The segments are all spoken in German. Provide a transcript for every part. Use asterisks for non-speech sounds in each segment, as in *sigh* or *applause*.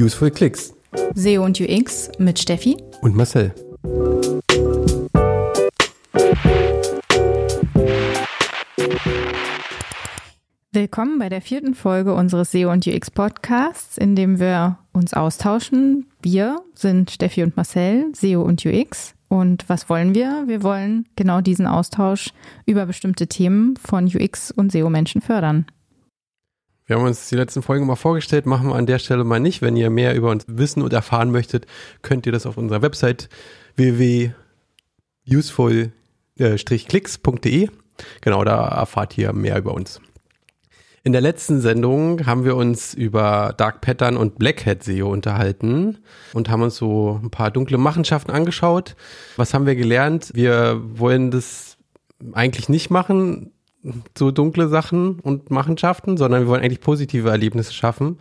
Useful Clicks. SEO und UX mit Steffi und Marcel. Willkommen bei der vierten Folge unseres SEO und UX Podcasts, in dem wir uns austauschen. Wir sind Steffi und Marcel, SEO und UX. Und was wollen wir? Wir wollen genau diesen Austausch über bestimmte Themen von UX und SEO-Menschen fördern. Wir haben uns die letzten Folgen mal vorgestellt, machen wir an der Stelle mal nicht. Wenn ihr mehr über uns wissen und erfahren möchtet, könnt ihr das auf unserer Website www.useful-clicks.de. Genau, da erfahrt ihr mehr über uns. In der letzten Sendung haben wir uns über Dark Pattern und Black Hat SEO unterhalten und haben uns so ein paar dunkle Machenschaften angeschaut. Was haben wir gelernt? Wir wollen das eigentlich nicht machen, so dunkle Sachen und Machenschaften, sondern wir wollen eigentlich positive Erlebnisse schaffen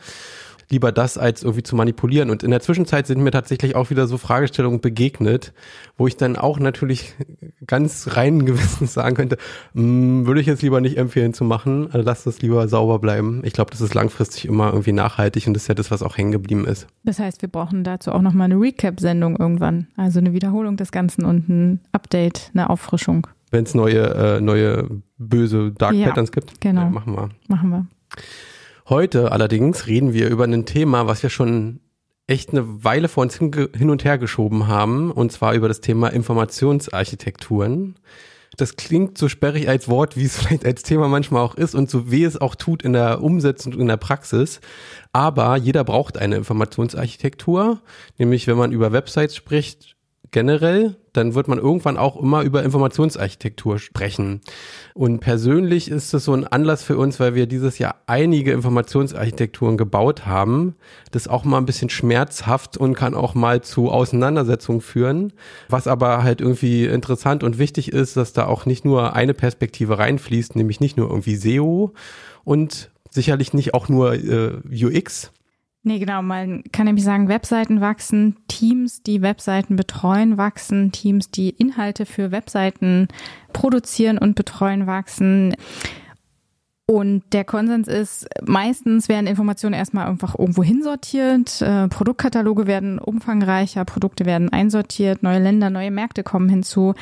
lieber das als irgendwie zu manipulieren. Und in der Zwischenzeit sind mir tatsächlich auch wieder so Fragestellungen begegnet, wo ich dann auch natürlich ganz reinen *laughs* Gewissens sagen könnte, hm, würde ich jetzt lieber nicht empfehlen zu machen, also lasst es lieber sauber bleiben. Ich glaube, das ist langfristig immer irgendwie nachhaltig und das ist ja das, was auch hängen geblieben ist. Das heißt, wir brauchen dazu auch nochmal eine Recap-Sendung irgendwann, also eine Wiederholung des Ganzen und ein Update, eine Auffrischung. Wenn es neue, äh, neue böse Dark ja, Patterns gibt, genau. Ja, machen wir. Machen wir. Heute allerdings reden wir über ein Thema, was wir schon echt eine Weile vor uns hin und her geschoben haben, und zwar über das Thema Informationsarchitekturen. Das klingt so sperrig als Wort, wie es *laughs* vielleicht als Thema manchmal auch ist und so weh es auch tut in der Umsetzung und in der Praxis. Aber jeder braucht eine Informationsarchitektur, nämlich wenn man über Websites spricht, generell, dann wird man irgendwann auch immer über Informationsarchitektur sprechen. Und persönlich ist das so ein Anlass für uns, weil wir dieses Jahr einige Informationsarchitekturen gebaut haben. Das ist auch mal ein bisschen schmerzhaft und kann auch mal zu Auseinandersetzungen führen. Was aber halt irgendwie interessant und wichtig ist, dass da auch nicht nur eine Perspektive reinfließt, nämlich nicht nur irgendwie SEO und sicherlich nicht auch nur äh, UX, Nee, genau. Man kann nämlich sagen, Webseiten wachsen, Teams, die Webseiten betreuen, wachsen, Teams, die Inhalte für Webseiten produzieren und betreuen, wachsen. Und der Konsens ist, meistens werden Informationen erstmal einfach irgendwo hinsortiert, äh, Produktkataloge werden umfangreicher, Produkte werden einsortiert, neue Länder, neue Märkte kommen hinzu.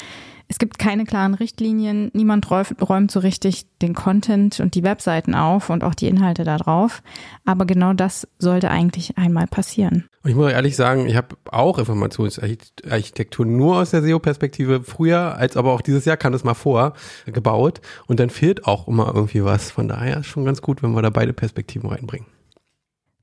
Es gibt keine klaren Richtlinien. Niemand räumt so richtig den Content und die Webseiten auf und auch die Inhalte da drauf. Aber genau das sollte eigentlich einmal passieren. Und ich muss ehrlich sagen, ich habe auch Informationsarchitektur nur aus der SEO-Perspektive früher, als aber auch dieses Jahr kam das mal vor, gebaut. Und dann fehlt auch immer irgendwie was. Von daher ist schon ganz gut, wenn wir da beide Perspektiven reinbringen.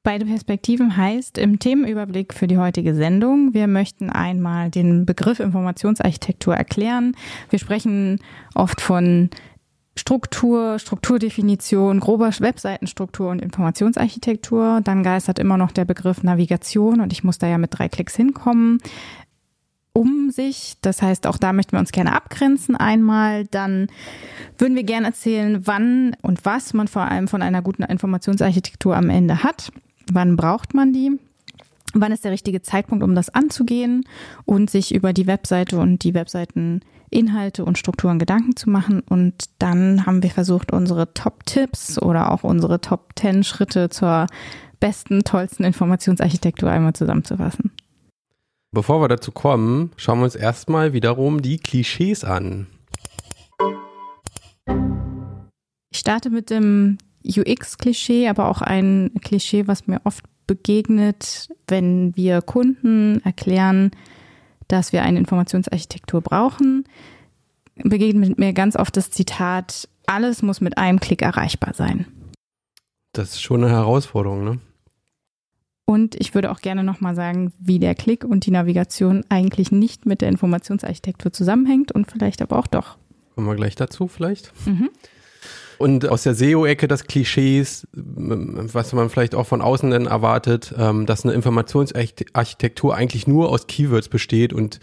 Beide Perspektiven heißt im Themenüberblick für die heutige Sendung, wir möchten einmal den Begriff Informationsarchitektur erklären. Wir sprechen oft von Struktur, Strukturdefinition, grober Webseitenstruktur und Informationsarchitektur. Dann geistert immer noch der Begriff Navigation und ich muss da ja mit drei Klicks hinkommen. Um sich, das heißt, auch da möchten wir uns gerne abgrenzen einmal. Dann würden wir gerne erzählen, wann und was man vor allem von einer guten Informationsarchitektur am Ende hat. Wann braucht man die? Wann ist der richtige Zeitpunkt, um das anzugehen und sich über die Webseite und die Webseiteninhalte und Strukturen Gedanken zu machen? Und dann haben wir versucht, unsere Top-Tipps oder auch unsere Top 10 Schritte zur besten, tollsten Informationsarchitektur einmal zusammenzufassen. Bevor wir dazu kommen, schauen wir uns erstmal wiederum die Klischees an. Ich starte mit dem UX-Klischee, aber auch ein Klischee, was mir oft begegnet, wenn wir Kunden erklären, dass wir eine Informationsarchitektur brauchen, begegnet mir ganz oft das Zitat, alles muss mit einem Klick erreichbar sein. Das ist schon eine Herausforderung, ne? Und ich würde auch gerne nochmal sagen, wie der Klick und die Navigation eigentlich nicht mit der Informationsarchitektur zusammenhängt und vielleicht aber auch doch. Kommen wir gleich dazu vielleicht. Mhm. Und aus der SEO-Ecke das Klischees, was man vielleicht auch von außen dann erwartet, ähm, dass eine Informationsarchitektur eigentlich nur aus Keywords besteht und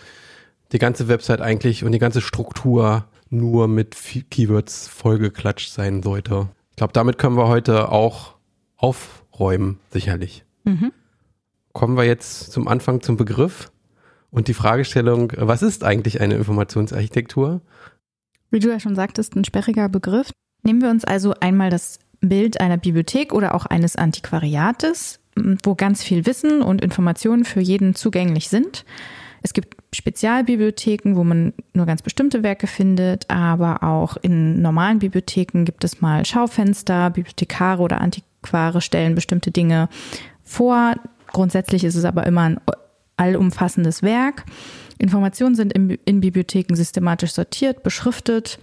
die ganze Website eigentlich und die ganze Struktur nur mit Keywords vollgeklatscht sein sollte. Ich glaube, damit können wir heute auch aufräumen, sicherlich. Mhm. Kommen wir jetzt zum Anfang zum Begriff und die Fragestellung, was ist eigentlich eine Informationsarchitektur? Wie du ja schon sagtest, ein sperriger Begriff. Nehmen wir uns also einmal das Bild einer Bibliothek oder auch eines Antiquariates. wo ganz viel Wissen und Informationen für jeden zugänglich sind. Es gibt Spezialbibliotheken, wo man nur ganz bestimmte Werke findet, aber auch in normalen Bibliotheken gibt es mal Schaufenster, Bibliothekare oder Antiquare stellen bestimmte Dinge vor. Grundsätzlich ist es aber immer ein allumfassendes Werk. Informationen sind in, Bibliotheken systematisch sortiert, beschriftet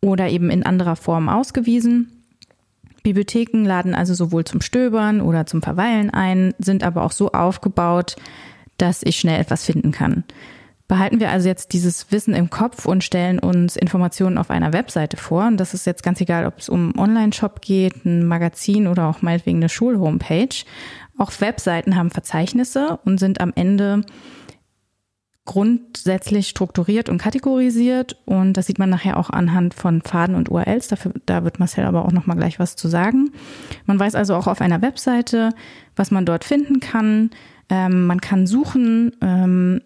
oder eben in anderer Form ausgewiesen. Bibliotheken laden also sowohl zum Stöbern oder zum Verweilen ein, sind aber auch so aufgebaut, dass ich schnell etwas finden kann. Behalten wir also jetzt dieses Wissen im Kopf und stellen uns Informationen auf einer Webseite vor. Und das ist jetzt ganz egal, ob es um Online-Shop geht, ein Magazin oder auch meinetwegen eine Schulhomepage. Auch Webseiten haben Verzeichnisse und sind am Ende grundsätzlich strukturiert und kategorisiert. Und das sieht man nachher auch anhand von Faden und URLs. Dafür, da wird Marcel aber auch noch mal gleich was zu sagen. Man weiß also auch auf einer Webseite, was man dort finden kann ähm, man kann suchen ähm,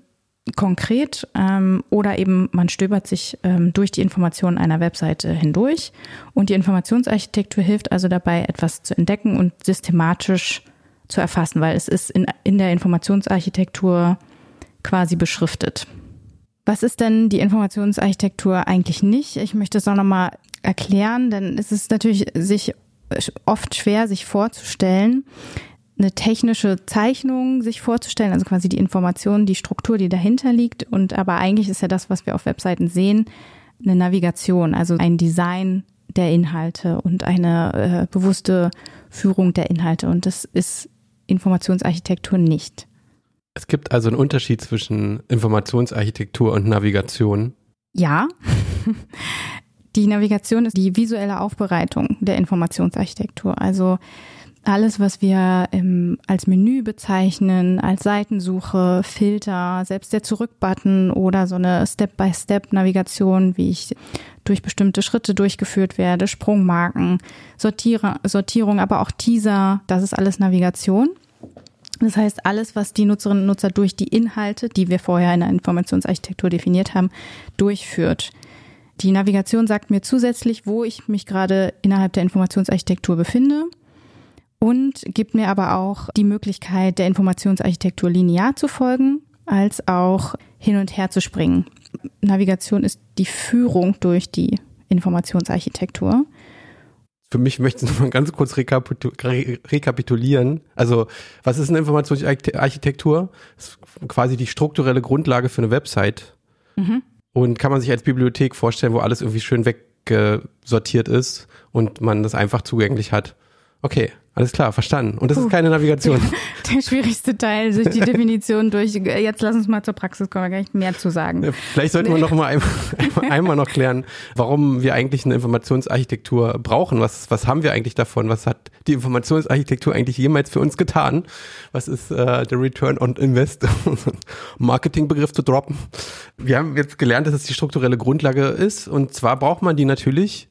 konkret ähm, oder eben man stöbert sich ähm, durch die Informationen einer Webseite hindurch. Und die Informationsarchitektur hilft also dabei, etwas zu entdecken und systematisch zu erfassen, weil es ist in, in der Informationsarchitektur quasi beschriftet. Was ist denn die Informationsarchitektur eigentlich nicht? Ich möchte es auch nochmal erklären, denn es ist natürlich sich oft schwer, sich vorzustellen, eine technische Zeichnung sich vorzustellen, also quasi die Information, die Struktur, die dahinter liegt. Und aber eigentlich ist ja das, was wir auf Webseiten sehen, eine Navigation, also ein Design der Inhalte und eine äh, bewusste Führung der Inhalte. Und das ist Informationsarchitektur nicht. Es gibt also einen Unterschied zwischen Informationsarchitektur und Navigation. Ja. *laughs* Die Navigation ist die visuelle Aufbereitung der Informationsarchitektur. Also alles, was wir im, als Menü bezeichnen, als Seitensuche, Filter, selbst der Zurück-Button oder so eine Step-by-Step-Navigation, wie ich durch bestimmte Schritte durchgeführt werde, Sprungmarken, Sortiere, Sortierung, aber auch Teaser, das ist alles Navigation. Das heißt, alles, was die Nutzerinnen und Nutzer durch die Inhalte, die wir vorher in der Informationsarchitektur definiert haben, durchführt. Die Navigation sagt mir zusätzlich, wo ich mich gerade innerhalb der Informationsarchitektur befinde und gibt mir aber auch die Möglichkeit, der Informationsarchitektur linear zu folgen, als auch hin und her zu springen. Navigation ist die Führung durch die Informationsarchitektur. Für mich möchte ich noch mal ganz kurz rekapitulieren. Also, was ist eine Informationsarchitektur? Das ist quasi die strukturelle Grundlage für eine Website. Mhm. Und kann man sich als Bibliothek vorstellen, wo alles irgendwie schön weggesortiert ist und man das einfach zugänglich hat. Okay, alles klar, verstanden. Und das Puh. ist keine Navigation. *laughs* Der schwierigste Teil, durch die *laughs* Definition durch. Jetzt lass uns mal zur Praxis kommen, da gar nicht mehr zu sagen. Vielleicht sollten wir noch mal *laughs* einmal, einmal noch klären, warum wir eigentlich eine Informationsarchitektur brauchen. Was, was haben wir eigentlich davon? Was hat die Informationsarchitektur eigentlich jemals für uns getan? Was ist äh, der Return on Invest? Marketingbegriff zu droppen. Wir haben jetzt gelernt, dass es die strukturelle Grundlage ist. Und zwar braucht man die natürlich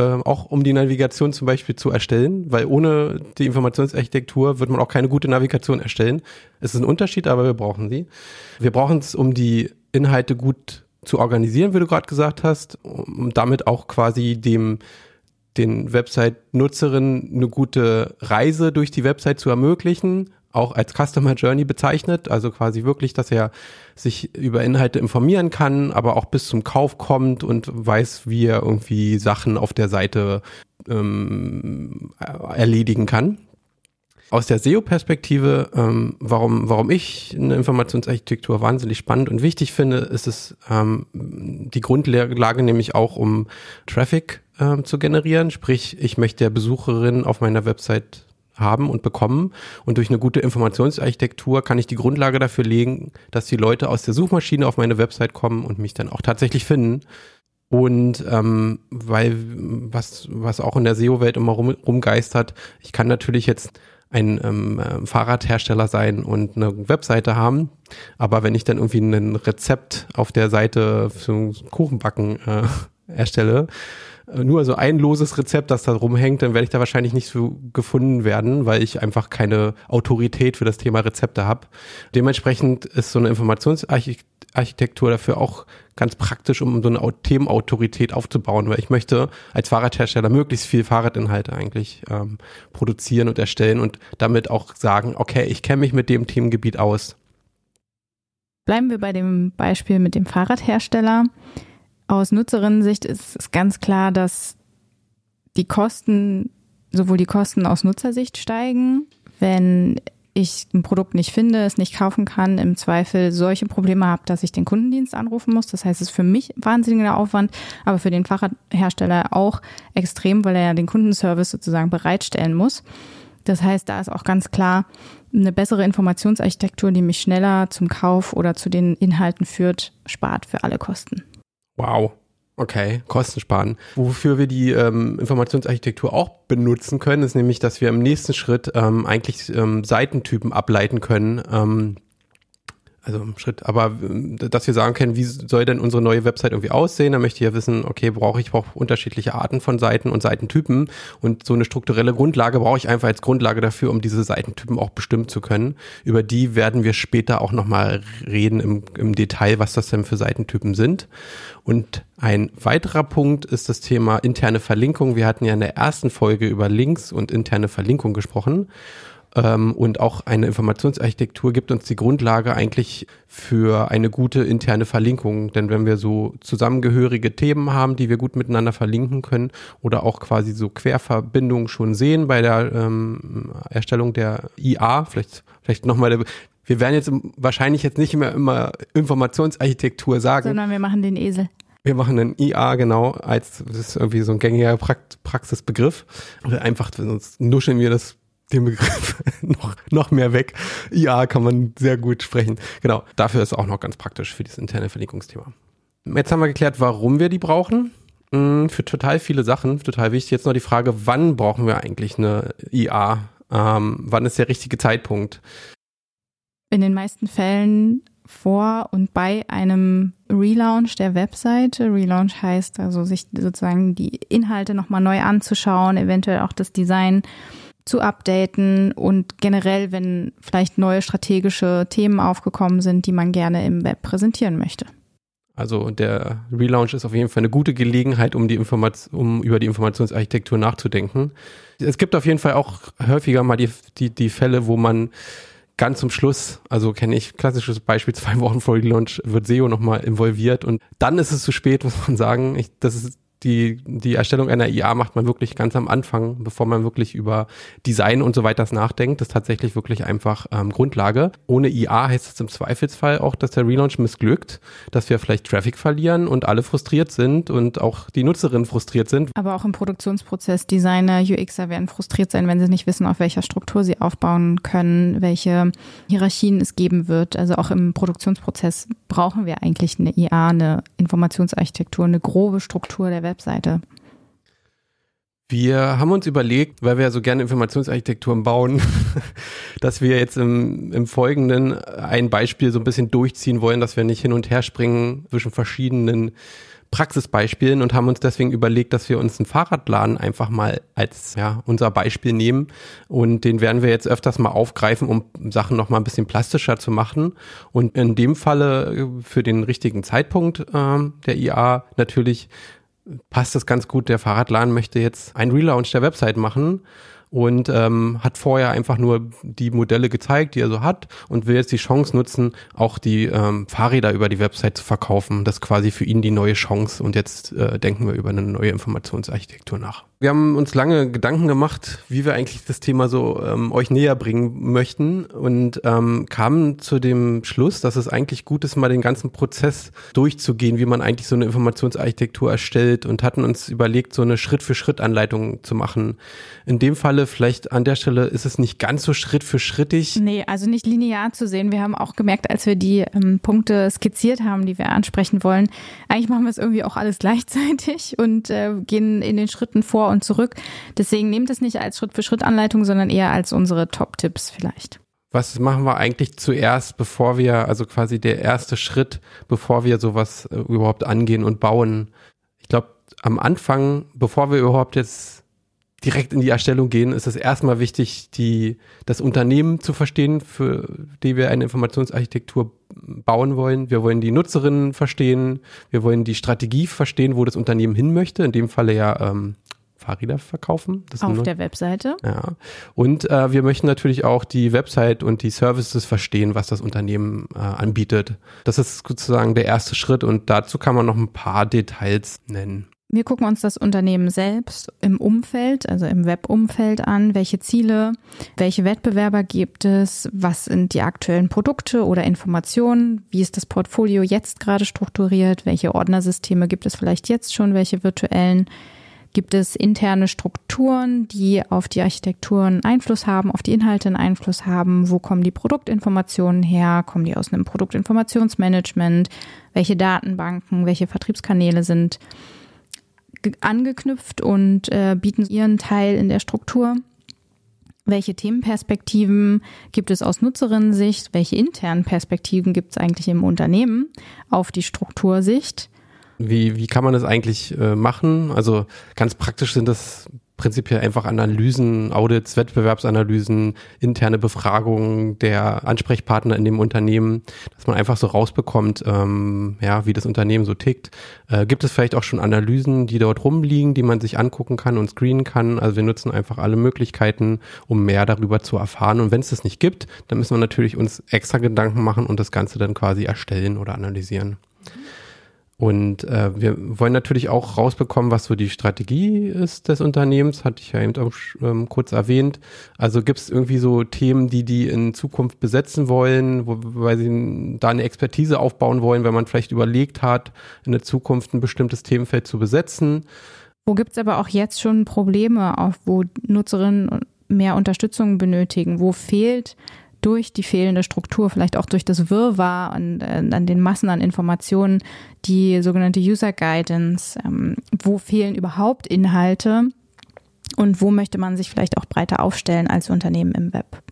äh, auch um die Navigation zum Beispiel zu erstellen, weil ohne die Informationsarchitektur wird man auch keine gute Navigation erstellen. Es ist ein Unterschied, aber wir brauchen sie. Wir brauchen es, um die Inhalte gut zu organisieren, wie du gerade gesagt hast, um damit auch quasi dem den Website-Nutzerinnen eine gute Reise durch die Website zu ermöglichen auch als Customer Journey bezeichnet, also quasi wirklich, dass er sich über Inhalte informieren kann, aber auch bis zum Kauf kommt und weiß, wie er irgendwie Sachen auf der Seite ähm, erledigen kann. Aus der SEO-Perspektive, ähm, warum, warum ich eine Informationsarchitektur wahnsinnig spannend und wichtig finde, ist es ähm, die Grundlage nämlich auch, um Traffic ähm, zu generieren. Sprich, ich möchte der Besucherin auf meiner Website haben und bekommen. Und durch eine gute Informationsarchitektur kann ich die Grundlage dafür legen, dass die Leute aus der Suchmaschine auf meine Website kommen und mich dann auch tatsächlich finden. Und ähm, weil was, was auch in der SEO-Welt immer rum, rumgeistert, ich kann natürlich jetzt ein ähm, äh, Fahrradhersteller sein und eine Webseite haben, aber wenn ich dann irgendwie ein Rezept auf der Seite für Kuchenbacken äh, *laughs* erstelle, nur so ein loses Rezept, das da rumhängt, dann werde ich da wahrscheinlich nicht so gefunden werden, weil ich einfach keine Autorität für das Thema Rezepte habe. Dementsprechend ist so eine Informationsarchitektur Informationsarchitektur dafür auch ganz praktisch, um so eine Themenautorität aufzubauen, weil ich möchte als Fahrradhersteller möglichst viel Fahrradinhalte eigentlich ähm, produzieren und erstellen und damit auch sagen, okay, ich kenne mich mit dem Themengebiet aus. Bleiben wir bei dem Beispiel mit dem Fahrradhersteller. Aus Nutzerinnensicht ist es ganz klar, dass die Kosten, sowohl die Kosten aus Nutzersicht steigen, wenn ich ein Produkt nicht finde, es nicht kaufen kann, im Zweifel solche Probleme habe, dass ich den Kundendienst anrufen muss. Das heißt, es ist für mich wahnsinniger Aufwand, aber für den Fahrradhersteller auch extrem, weil er ja den Kundenservice sozusagen bereitstellen muss. Das heißt, da ist auch ganz klar eine bessere Informationsarchitektur, die mich schneller zum Kauf oder zu den Inhalten führt, spart für alle Kosten. Wow. Okay, Kosten sparen. Wofür wir die ähm, Informationsarchitektur auch benutzen können, ist nämlich, dass wir im nächsten Schritt ähm, eigentlich ähm, Seitentypen ableiten können. Also im Schritt, aber äh, dass wir sagen können, wie soll denn unsere neue Website irgendwie aussehen? Da möchte ich ja wissen, okay, brauche ich brauche unterschiedliche Arten von Seiten und Seitentypen und so eine strukturelle Grundlage brauche ich einfach als Grundlage dafür, um diese Seitentypen auch bestimmen zu können. Über die werden wir später auch nochmal reden im, im Detail, was das denn für Seitentypen sind. Und ein weiterer Punkt ist das Thema interne Verlinkung. Wir hatten ja in der ersten Folge über Links und interne Verlinkung gesprochen. Ähm, und auch eine Informationsarchitektur gibt uns die Grundlage eigentlich für eine gute interne Verlinkung. Denn wenn wir so zusammengehörige Themen haben, die wir gut miteinander verlinken können oder auch quasi so Querverbindungen schon sehen bei der ähm, Erstellung der IA, vielleicht, vielleicht nochmal wir werden jetzt wahrscheinlich jetzt nicht mehr immer Informationsarchitektur sagen. Sondern wir machen den Esel. Wir machen einen IA, genau, als das ist irgendwie so ein gängiger Praxisbegriff. Einfach, sonst nuscheln wir das den Begriff *laughs* noch, noch mehr weg. IA kann man sehr gut sprechen. Genau, dafür ist auch noch ganz praktisch für dieses interne Verlinkungsthema. Jetzt haben wir geklärt, warum wir die brauchen. Hm, für total viele Sachen, total wichtig. Jetzt noch die Frage, wann brauchen wir eigentlich eine IA? Ähm, wann ist der richtige Zeitpunkt? In den meisten Fällen vor und bei einem Relaunch der Webseite. Relaunch heißt also, sich sozusagen die Inhalte nochmal neu anzuschauen, eventuell auch das Design zu updaten und generell, wenn vielleicht neue strategische Themen aufgekommen sind, die man gerne im Web präsentieren möchte. Also der Relaunch ist auf jeden Fall eine gute Gelegenheit, um die um über die Informationsarchitektur nachzudenken. Es gibt auf jeden Fall auch häufiger mal die, die, die Fälle, wo man ganz zum Schluss, also kenne ich klassisches Beispiel, *laughs* zwei Wochen vor Relaunch wird SEO nochmal involviert und dann ist es zu spät, muss man sagen. Ich, das ist die, die Erstellung einer IA macht man wirklich ganz am Anfang, bevor man wirklich über Design und so weiter nachdenkt. Das ist tatsächlich wirklich einfach ähm, Grundlage. Ohne IA heißt es im Zweifelsfall auch, dass der Relaunch missglückt, dass wir vielleicht Traffic verlieren und alle frustriert sind und auch die Nutzerinnen frustriert sind. Aber auch im Produktionsprozess Designer, UXer werden frustriert sein, wenn sie nicht wissen, auf welcher Struktur sie aufbauen können, welche Hierarchien es geben wird. Also auch im Produktionsprozess brauchen wir eigentlich eine IA, eine Informationsarchitektur, eine grobe Struktur der Web Webseite? Wir haben uns überlegt, weil wir ja so gerne Informationsarchitekturen bauen, *laughs* dass wir jetzt im, im Folgenden ein Beispiel so ein bisschen durchziehen wollen, dass wir nicht hin und her springen zwischen verschiedenen Praxisbeispielen und haben uns deswegen überlegt, dass wir uns einen Fahrradladen einfach mal als ja, unser Beispiel nehmen und den werden wir jetzt öfters mal aufgreifen, um Sachen noch mal ein bisschen plastischer zu machen und in dem Falle für den richtigen Zeitpunkt äh, der IA natürlich passt das ganz gut. Der Fahrradladen möchte jetzt einen Relaunch der Website machen und ähm, hat vorher einfach nur die Modelle gezeigt, die er so hat und will jetzt die Chance nutzen, auch die ähm, Fahrräder über die Website zu verkaufen. Das ist quasi für ihn die neue Chance und jetzt äh, denken wir über eine neue Informationsarchitektur nach. Wir haben uns lange Gedanken gemacht, wie wir eigentlich das Thema so ähm, euch näher bringen möchten und ähm, kamen zu dem Schluss, dass es eigentlich gut ist, mal den ganzen Prozess durchzugehen, wie man eigentlich so eine Informationsarchitektur erstellt und hatten uns überlegt, so eine Schritt-für-Schritt-Anleitung zu machen. In dem Falle vielleicht an der Stelle ist es nicht ganz so Schritt für Schrittig. Nee, also nicht linear zu sehen. Wir haben auch gemerkt, als wir die ähm, Punkte skizziert haben, die wir ansprechen wollen, eigentlich machen wir es irgendwie auch alles gleichzeitig und äh, gehen in den Schritten vor und zurück. Deswegen nehmt es nicht als Schritt-für-Schritt-Anleitung, sondern eher als unsere Top-Tipps vielleicht. Was machen wir eigentlich zuerst, bevor wir, also quasi der erste Schritt, bevor wir sowas äh, überhaupt angehen und bauen? Ich glaube, am Anfang, bevor wir überhaupt jetzt direkt in die Erstellung gehen, ist es erstmal wichtig, die, das Unternehmen zu verstehen, für die wir eine Informationsarchitektur bauen wollen. Wir wollen die Nutzerinnen verstehen. Wir wollen die Strategie verstehen, wo das Unternehmen hin möchte. In dem Falle ja ähm, Fahrräder verkaufen. Auf der Webseite. Ja. Und äh, wir möchten natürlich auch die Website und die Services verstehen, was das Unternehmen äh, anbietet. Das ist sozusagen der erste Schritt und dazu kann man noch ein paar Details nennen. Wir gucken uns das Unternehmen selbst im Umfeld, also im Webumfeld an. Welche Ziele, welche Wettbewerber gibt es? Was sind die aktuellen Produkte oder Informationen? Wie ist das Portfolio jetzt gerade strukturiert? Welche Ordnersysteme gibt es vielleicht jetzt schon? Welche virtuellen? Gibt es interne Strukturen, die auf die Architekturen Einfluss haben, auf die Inhalte einen Einfluss haben? Wo kommen die Produktinformationen her? Kommen die aus einem Produktinformationsmanagement? Welche Datenbanken, welche Vertriebskanäle sind angeknüpft und äh, bieten ihren Teil in der Struktur? Welche Themenperspektiven gibt es aus Nutzerinnensicht? Welche internen Perspektiven gibt es eigentlich im Unternehmen auf die Struktursicht? Wie, wie kann man das eigentlich äh, machen? Also ganz praktisch sind das prinzipiell einfach Analysen, Audits, Wettbewerbsanalysen, interne Befragungen der Ansprechpartner in dem Unternehmen, dass man einfach so rausbekommt, ähm, ja, wie das Unternehmen so tickt. Äh, gibt es vielleicht auch schon Analysen, die dort rumliegen, die man sich angucken kann und screenen kann? Also wir nutzen einfach alle Möglichkeiten, um mehr darüber zu erfahren. Und wenn es das nicht gibt, dann müssen wir natürlich uns extra Gedanken machen und das Ganze dann quasi erstellen oder analysieren. Und äh, wir wollen natürlich auch rausbekommen, was so die Strategie ist des Unternehmens, hatte ich ja eben auch ähm, kurz erwähnt. Also gibt es irgendwie so Themen, die die in Zukunft besetzen wollen, wo, weil sie da eine Expertise aufbauen wollen, wenn man vielleicht überlegt hat, in der Zukunft ein bestimmtes Themenfeld zu besetzen. Wo gibt es aber auch jetzt schon Probleme, auch wo Nutzerinnen mehr Unterstützung benötigen? Wo fehlt durch die fehlende Struktur, vielleicht auch durch das Wirrwarr an, äh, an den Massen an Informationen, die sogenannte User Guidance, ähm, wo fehlen überhaupt Inhalte und wo möchte man sich vielleicht auch breiter aufstellen als Unternehmen im Web.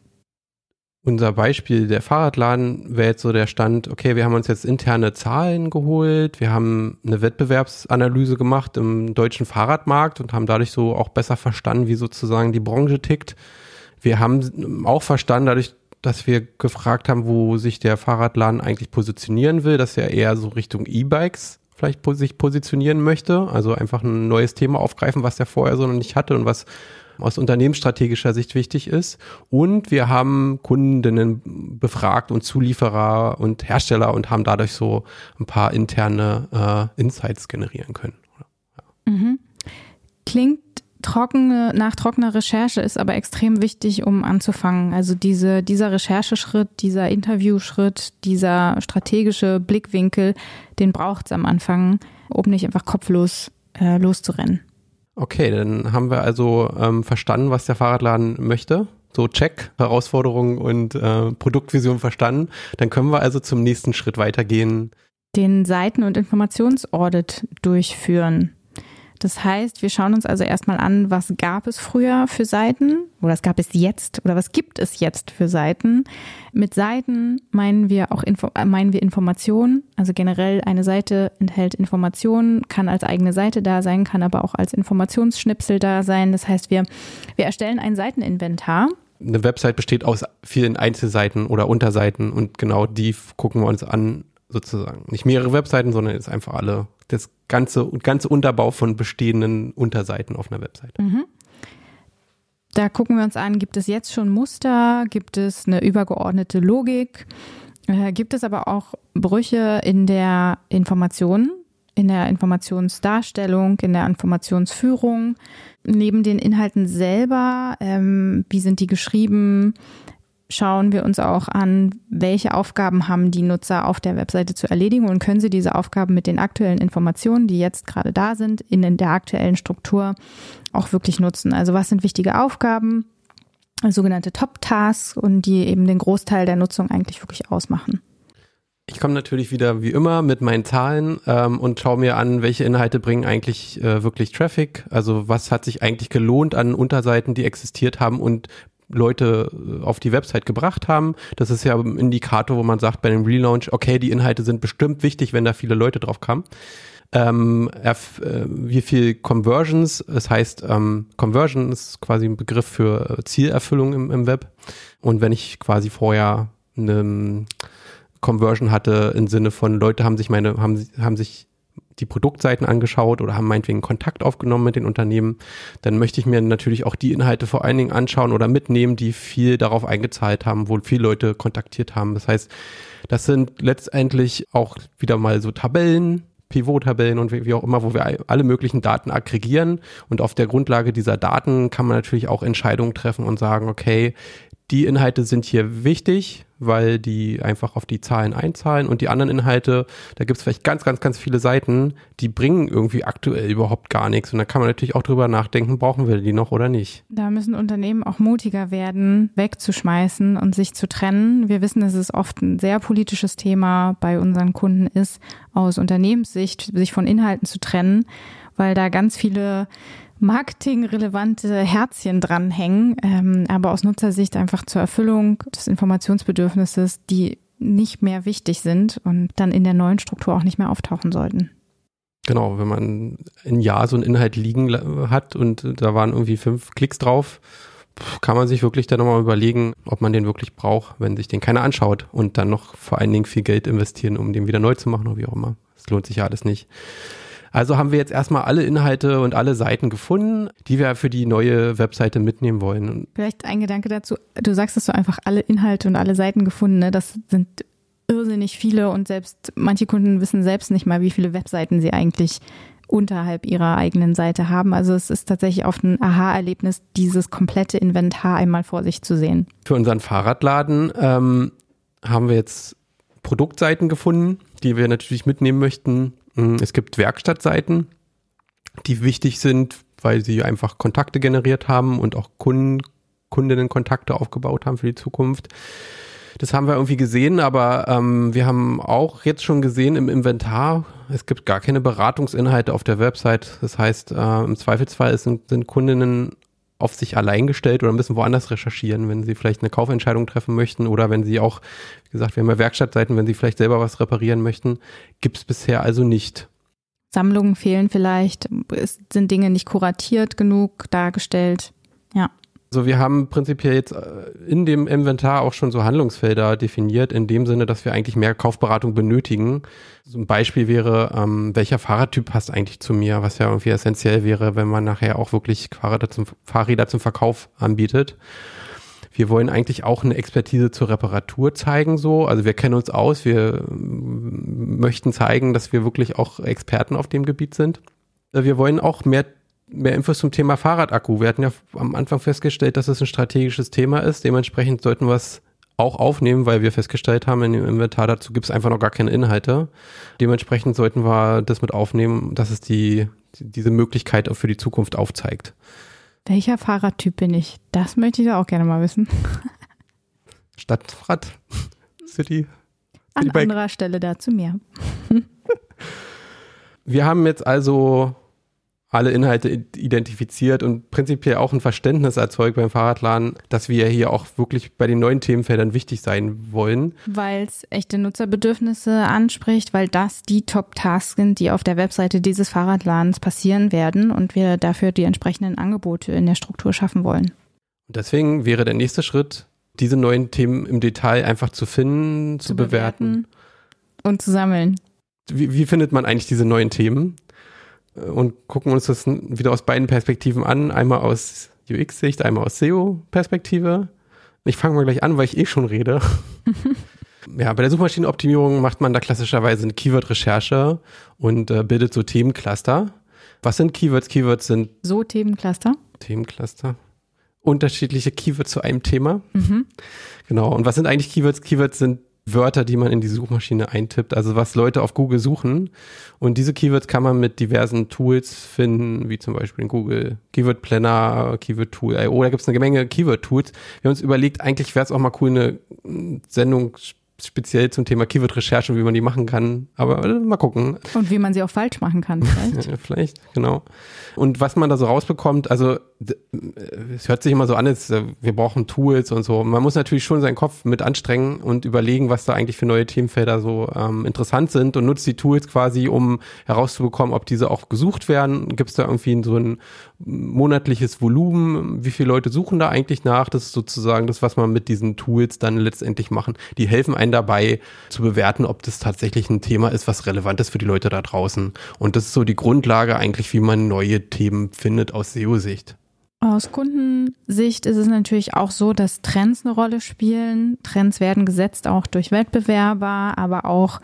Unser Beispiel, der Fahrradladen, wäre jetzt so der Stand, okay, wir haben uns jetzt interne Zahlen geholt, wir haben eine Wettbewerbsanalyse gemacht im deutschen Fahrradmarkt und haben dadurch so auch besser verstanden, wie sozusagen die Branche tickt. Wir haben auch verstanden, dadurch, dass wir gefragt haben, wo sich der Fahrradladen eigentlich positionieren will, dass er eher so Richtung E-Bikes vielleicht sich positionieren möchte, also einfach ein neues Thema aufgreifen, was er vorher so noch nicht hatte und was aus unternehmensstrategischer Sicht wichtig ist. Und wir haben Kundinnen befragt und Zulieferer und Hersteller und haben dadurch so ein paar interne äh, Insights generieren können. Ja. Mhm. Klingt trockene, nach trockener Recherche ist aber extrem wichtig, um anzufangen. Also diese, dieser Rechercheschritt, dieser Interviewschritt, dieser strategische Blickwinkel, den braucht es am Anfang, um nicht einfach kopflos äh, loszurennen. Okay, dann haben wir also ähm, verstanden, was der Fahrradladen möchte. So Check, Herausforderungen und äh, Produktvision verstanden. Dann können wir also zum nächsten Schritt weitergehen. Den Seiten- und Informationsaudit durchführen. Das heißt, wir schauen uns also erstmal an, was gab es früher für Seiten oder was gab es jetzt oder was gibt es jetzt für Seiten. Mit Seiten meinen wir auch Info äh, meinen wir Informationen. Also generell eine Seite enthält Informationen, kann als eigene Seite da sein, kann aber auch als Informationsschnipsel da sein. Das heißt, wir, wir erstellen ein Seiteninventar. Eine Website besteht aus vielen Einzelseiten oder Unterseiten und genau die gucken wir uns an, sozusagen. Nicht mehrere Webseiten, sondern ist einfach alle das ganze, ganze Unterbau von bestehenden Unterseiten auf einer Webseite. Mhm. Da gucken wir uns an, gibt es jetzt schon Muster, gibt es eine übergeordnete Logik, äh, gibt es aber auch Brüche in der Information, in der Informationsdarstellung, in der Informationsführung, neben den Inhalten selber, ähm, wie sind die geschrieben, schauen wir uns auch an, welche Aufgaben haben die Nutzer auf der Webseite zu erledigen und können sie diese Aufgaben mit den aktuellen Informationen, die jetzt gerade da sind, in der aktuellen Struktur auch wirklich nutzen. Also was sind wichtige Aufgaben, sogenannte Top-Tasks und die eben den Großteil der Nutzung eigentlich wirklich ausmachen. Ich komme natürlich wieder wie immer mit meinen Zahlen ähm, und schaue mir an, welche Inhalte bringen eigentlich äh, wirklich Traffic. Also was hat sich eigentlich gelohnt an Unterseiten, die existiert haben und Leute äh, auf die Website gebracht haben. Das ist ja ein Indikator, wo man sagt bei dem Relaunch, okay, die Inhalte sind bestimmt wichtig, wenn da viele Leute drauf kamen. Ähm, äh, wie viel Conversions, das heißt, ähm, Conversion ist quasi ein Begriff für Zielerfüllung im, im Web. Und wenn ich quasi vorher eine Conversion hatte im Sinne von Leute haben sich meine, haben, haben sich die Produktseiten angeschaut oder haben meinetwegen Kontakt aufgenommen mit den Unternehmen, dann möchte ich mir natürlich auch die Inhalte vor allen Dingen anschauen oder mitnehmen, die viel darauf eingezahlt haben, wo viele Leute kontaktiert haben. Das heißt, das sind letztendlich auch wieder mal so Tabellen, Pivot-Tabellen und wie auch immer, wo wir alle möglichen Daten aggregieren. Und auf der Grundlage dieser Daten kann man natürlich auch Entscheidungen treffen und sagen, okay, die Inhalte sind hier wichtig, weil die einfach auf die Zahlen einzahlen und die anderen Inhalte, da gibt es vielleicht ganz, ganz, ganz viele Seiten, die bringen irgendwie aktuell überhaupt gar nichts. Und da kann man natürlich auch drüber nachdenken, brauchen wir die noch oder nicht. Da müssen Unternehmen auch mutiger werden, wegzuschmeißen und sich zu trennen. Wir wissen, dass es oft ein sehr politisches Thema bei unseren Kunden ist, aus Unternehmenssicht sich von Inhalten zu trennen, weil da ganz viele marketingrelevante Herzchen dranhängen, ähm, aber aus Nutzersicht einfach zur Erfüllung des Informationsbedürfnisses, die nicht mehr wichtig sind und dann in der neuen Struktur auch nicht mehr auftauchen sollten. Genau, wenn man ein Jahr so einen Inhalt liegen hat und da waren irgendwie fünf Klicks drauf, kann man sich wirklich dann nochmal überlegen, ob man den wirklich braucht, wenn sich den keiner anschaut und dann noch vor allen Dingen viel Geld investieren, um den wieder neu zu machen oder wie auch immer. Das lohnt sich ja alles nicht. Also haben wir jetzt erstmal alle Inhalte und alle Seiten gefunden, die wir für die neue Webseite mitnehmen wollen. Vielleicht ein Gedanke dazu. Du sagst, dass du einfach alle Inhalte und alle Seiten gefunden, ne? Das sind irrsinnig viele und selbst manche Kunden wissen selbst nicht mal, wie viele Webseiten sie eigentlich unterhalb ihrer eigenen Seite haben. Also es ist tatsächlich oft ein Aha-Erlebnis, dieses komplette Inventar einmal vor sich zu sehen. Für unseren Fahrradladen ähm, haben wir jetzt Produktseiten gefunden, die wir natürlich mitnehmen möchten. Mm, es gibt Werkstattseiten, die wichtig sind, weil sie einfach Kontakte generiert haben und auch Kunden, Kundinnen Kontakte aufgebaut haben für die Zukunft. Das haben wir irgendwie gesehen, aber ähm, wir haben auch jetzt schon gesehen im Inventar, es gibt gar keine Beratungsinhalte auf der Website. Das heißt, äh, im Zweifelsfall sind, sind Kundinnen auf sich allein gestellt oder müssen woanders recherchieren, wenn sie vielleicht eine Kaufentscheidung treffen möchten oder wenn sie auch, wie gesagt, wir haben ja Werkstattseiten, wenn sie vielleicht selber was reparieren möchten, gibt es bisher also nicht. Sammlungen fehlen vielleicht, sind Dinge nicht kuratiert genug dargestellt. So, wir haben prinzipiell jetzt äh, in dem Inventar auch schon so Handlungsfelder definiert, in dem Sinne, dass wir eigentlich mehr Kaufberatung benötigen. So ein Beispiel wäre, ähm, welcher Fahrradtyp passt eigentlich zu mir, was ja irgendwie essentiell wäre, wenn man nachher auch wirklich Fahrräder zum, Fahrräder zum Verkauf anbietet. Wir wollen eigentlich auch eine Expertise zur Reparatur zeigen, so. Also wir kennen uns aus, wir möchten zeigen, dass wir wirklich auch Experten auf dem Gebiet sind. Wir wollen auch mehr mehr Infos zum Thema Fahrradakku. Wir hatten ja am Anfang festgestellt, dass es ein strategisches Thema ist. Dementsprechend sollten wir es auch aufnehmen, weil wir festgestellt haben, in dem Inventar dazu gibt es einfach noch gar keine Inhalte. Dementsprechend sollten wir das mit aufnehmen, dass es die, diese Möglichkeit auch für die Zukunft aufzeigt. Welcher Fahrradtyp bin ich? Das möchte ich auch gerne mal wissen. *laughs* Stadtrad, *laughs* City. An anderer Stelle dazu mehr. *laughs* wir haben jetzt also alle Inhalte identifiziert und prinzipiell auch ein Verständnis erzeugt beim Fahrradladen, dass wir hier auch wirklich bei den neuen Themenfeldern wichtig sein wollen. Weil es echte Nutzerbedürfnisse anspricht, weil das die Top-Tasks sind, die auf der Webseite dieses Fahrradladens passieren werden und wir dafür die entsprechenden Angebote in der Struktur schaffen wollen. Und deswegen wäre der nächste Schritt, diese neuen Themen im Detail einfach zu finden, zu, zu bewerten. bewerten. Und zu sammeln. Wie, wie findet man eigentlich diese neuen Themen? Und gucken uns das wieder aus beiden Perspektiven an. Einmal aus UX-Sicht, einmal aus SEO-Perspektive. Ich fange mal gleich an, weil ich eh schon rede. *laughs* ja, bei der Suchmaschinenoptimierung macht man da klassischerweise eine Keyword-Recherche und äh, bildet so Themencluster. Was sind Keywords? Keywords sind so Themencluster. Themencluster. Unterschiedliche Keywords zu einem Thema. Mhm. Genau. Und was sind eigentlich Keywords? Keywords sind Wörter, die man in die Suchmaschine eintippt, also was Leute auf Google suchen. Und diese Keywords kann man mit diversen Tools finden, wie zum Beispiel in Google Keyword Planner, Keyword Tool. Oh, da gibt es eine Menge Keyword Tools. Wir haben uns überlegt, eigentlich wäre es auch mal cool, eine Sendung speziell zum Thema Keyword-Recherche, wie man die machen kann. Aber äh, mal gucken. Und wie man sie auch falsch machen kann, vielleicht. *laughs* ja, vielleicht, genau. Und was man da so rausbekommt, also es hört sich immer so an, als äh, wir brauchen Tools und so. Man muss natürlich schon seinen Kopf mit anstrengen und überlegen, was da eigentlich für neue Themenfelder so ähm, interessant sind und nutzt die Tools quasi, um herauszubekommen, ob diese auch gesucht werden. Gibt es da irgendwie so ein monatliches Volumen? Wie viele Leute suchen da eigentlich nach? Das ist sozusagen das, was man mit diesen Tools dann letztendlich machen. Die helfen einen dabei zu bewerten, ob das tatsächlich ein Thema ist, was relevant ist für die Leute da draußen. Und das ist so die Grundlage eigentlich, wie man neue Themen findet aus SEO-Sicht. Aus Kundensicht ist es natürlich auch so, dass Trends eine Rolle spielen. Trends werden gesetzt auch durch Wettbewerber, aber auch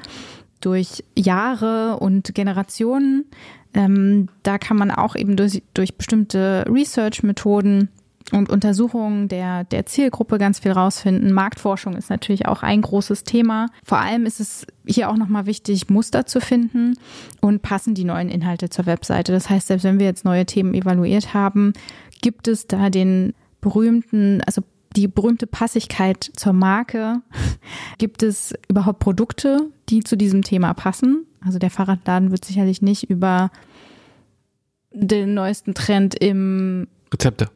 durch Jahre und Generationen. Ähm, da kann man auch eben durch, durch bestimmte Research-Methoden und Untersuchungen der, der Zielgruppe ganz viel rausfinden. Marktforschung ist natürlich auch ein großes Thema. Vor allem ist es hier auch nochmal wichtig, Muster zu finden und passen die neuen Inhalte zur Webseite. Das heißt, selbst wenn wir jetzt neue Themen evaluiert haben, gibt es da den berühmten, also die berühmte Passigkeit zur Marke? *laughs* Gibt es überhaupt Produkte, die zu diesem Thema passen? Also der Fahrradladen wird sicherlich nicht über den neuesten Trend im Rezepte.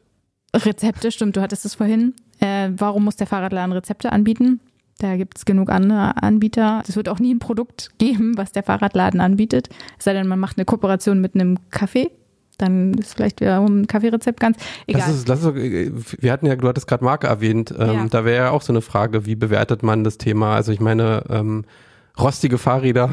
Rezepte, stimmt, du hattest es vorhin. Äh, warum muss der Fahrradladen Rezepte anbieten? Da gibt es genug andere Anbieter. Es wird auch nie ein Produkt *laughs* geben, was der Fahrradladen anbietet. Es sei denn, man macht eine Kooperation mit einem Café dann ist vielleicht wieder ein Kaffeerezept ganz egal. Das ist, das ist, wir hatten ja, du hattest gerade Marke erwähnt, ähm, ja. da wäre ja auch so eine Frage, wie bewertet man das Thema? Also ich meine, ähm, rostige Fahrräder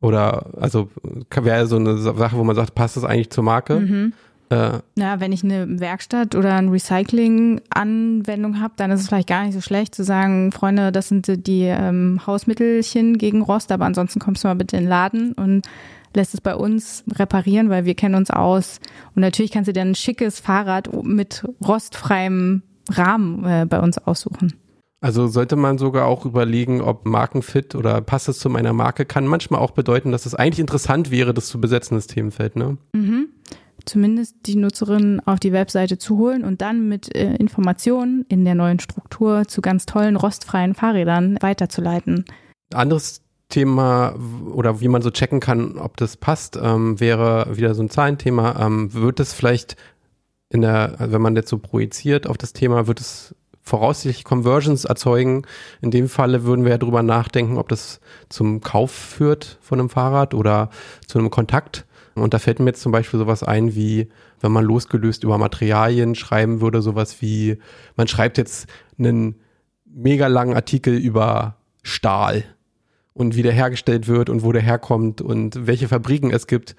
oder also wäre so eine Sache, wo man sagt, passt das eigentlich zur Marke? Mhm. Äh, ja, wenn ich eine Werkstatt oder ein Recycling-Anwendung habe, dann ist es vielleicht gar nicht so schlecht zu sagen, Freunde, das sind die ähm, Hausmittelchen gegen Rost, aber ansonsten kommst du mal bitte in den Laden und lässt es bei uns reparieren, weil wir kennen uns aus. Und natürlich kannst du dir ein schickes Fahrrad mit rostfreiem Rahmen äh, bei uns aussuchen. Also sollte man sogar auch überlegen, ob Markenfit oder passt es zu meiner Marke, kann manchmal auch bedeuten, dass es eigentlich interessant wäre, das zu besetzen, das Themenfeld, ne? Mhm. Zumindest die Nutzerin auf die Webseite zu holen und dann mit äh, Informationen in der neuen Struktur zu ganz tollen rostfreien Fahrrädern weiterzuleiten. Anderes Thema oder wie man so checken kann, ob das passt, ähm, wäre wieder so ein Zahlenthema. Ähm, wird es vielleicht in der, wenn man jetzt so projiziert auf das Thema, wird es voraussichtlich Conversions erzeugen. In dem Falle würden wir ja drüber nachdenken, ob das zum Kauf führt von einem Fahrrad oder zu einem Kontakt. Und da fällt mir jetzt zum Beispiel sowas ein, wie wenn man losgelöst über Materialien schreiben würde, sowas wie, man schreibt jetzt einen mega langen Artikel über Stahl und wie der hergestellt wird und wo der herkommt und welche Fabriken es gibt.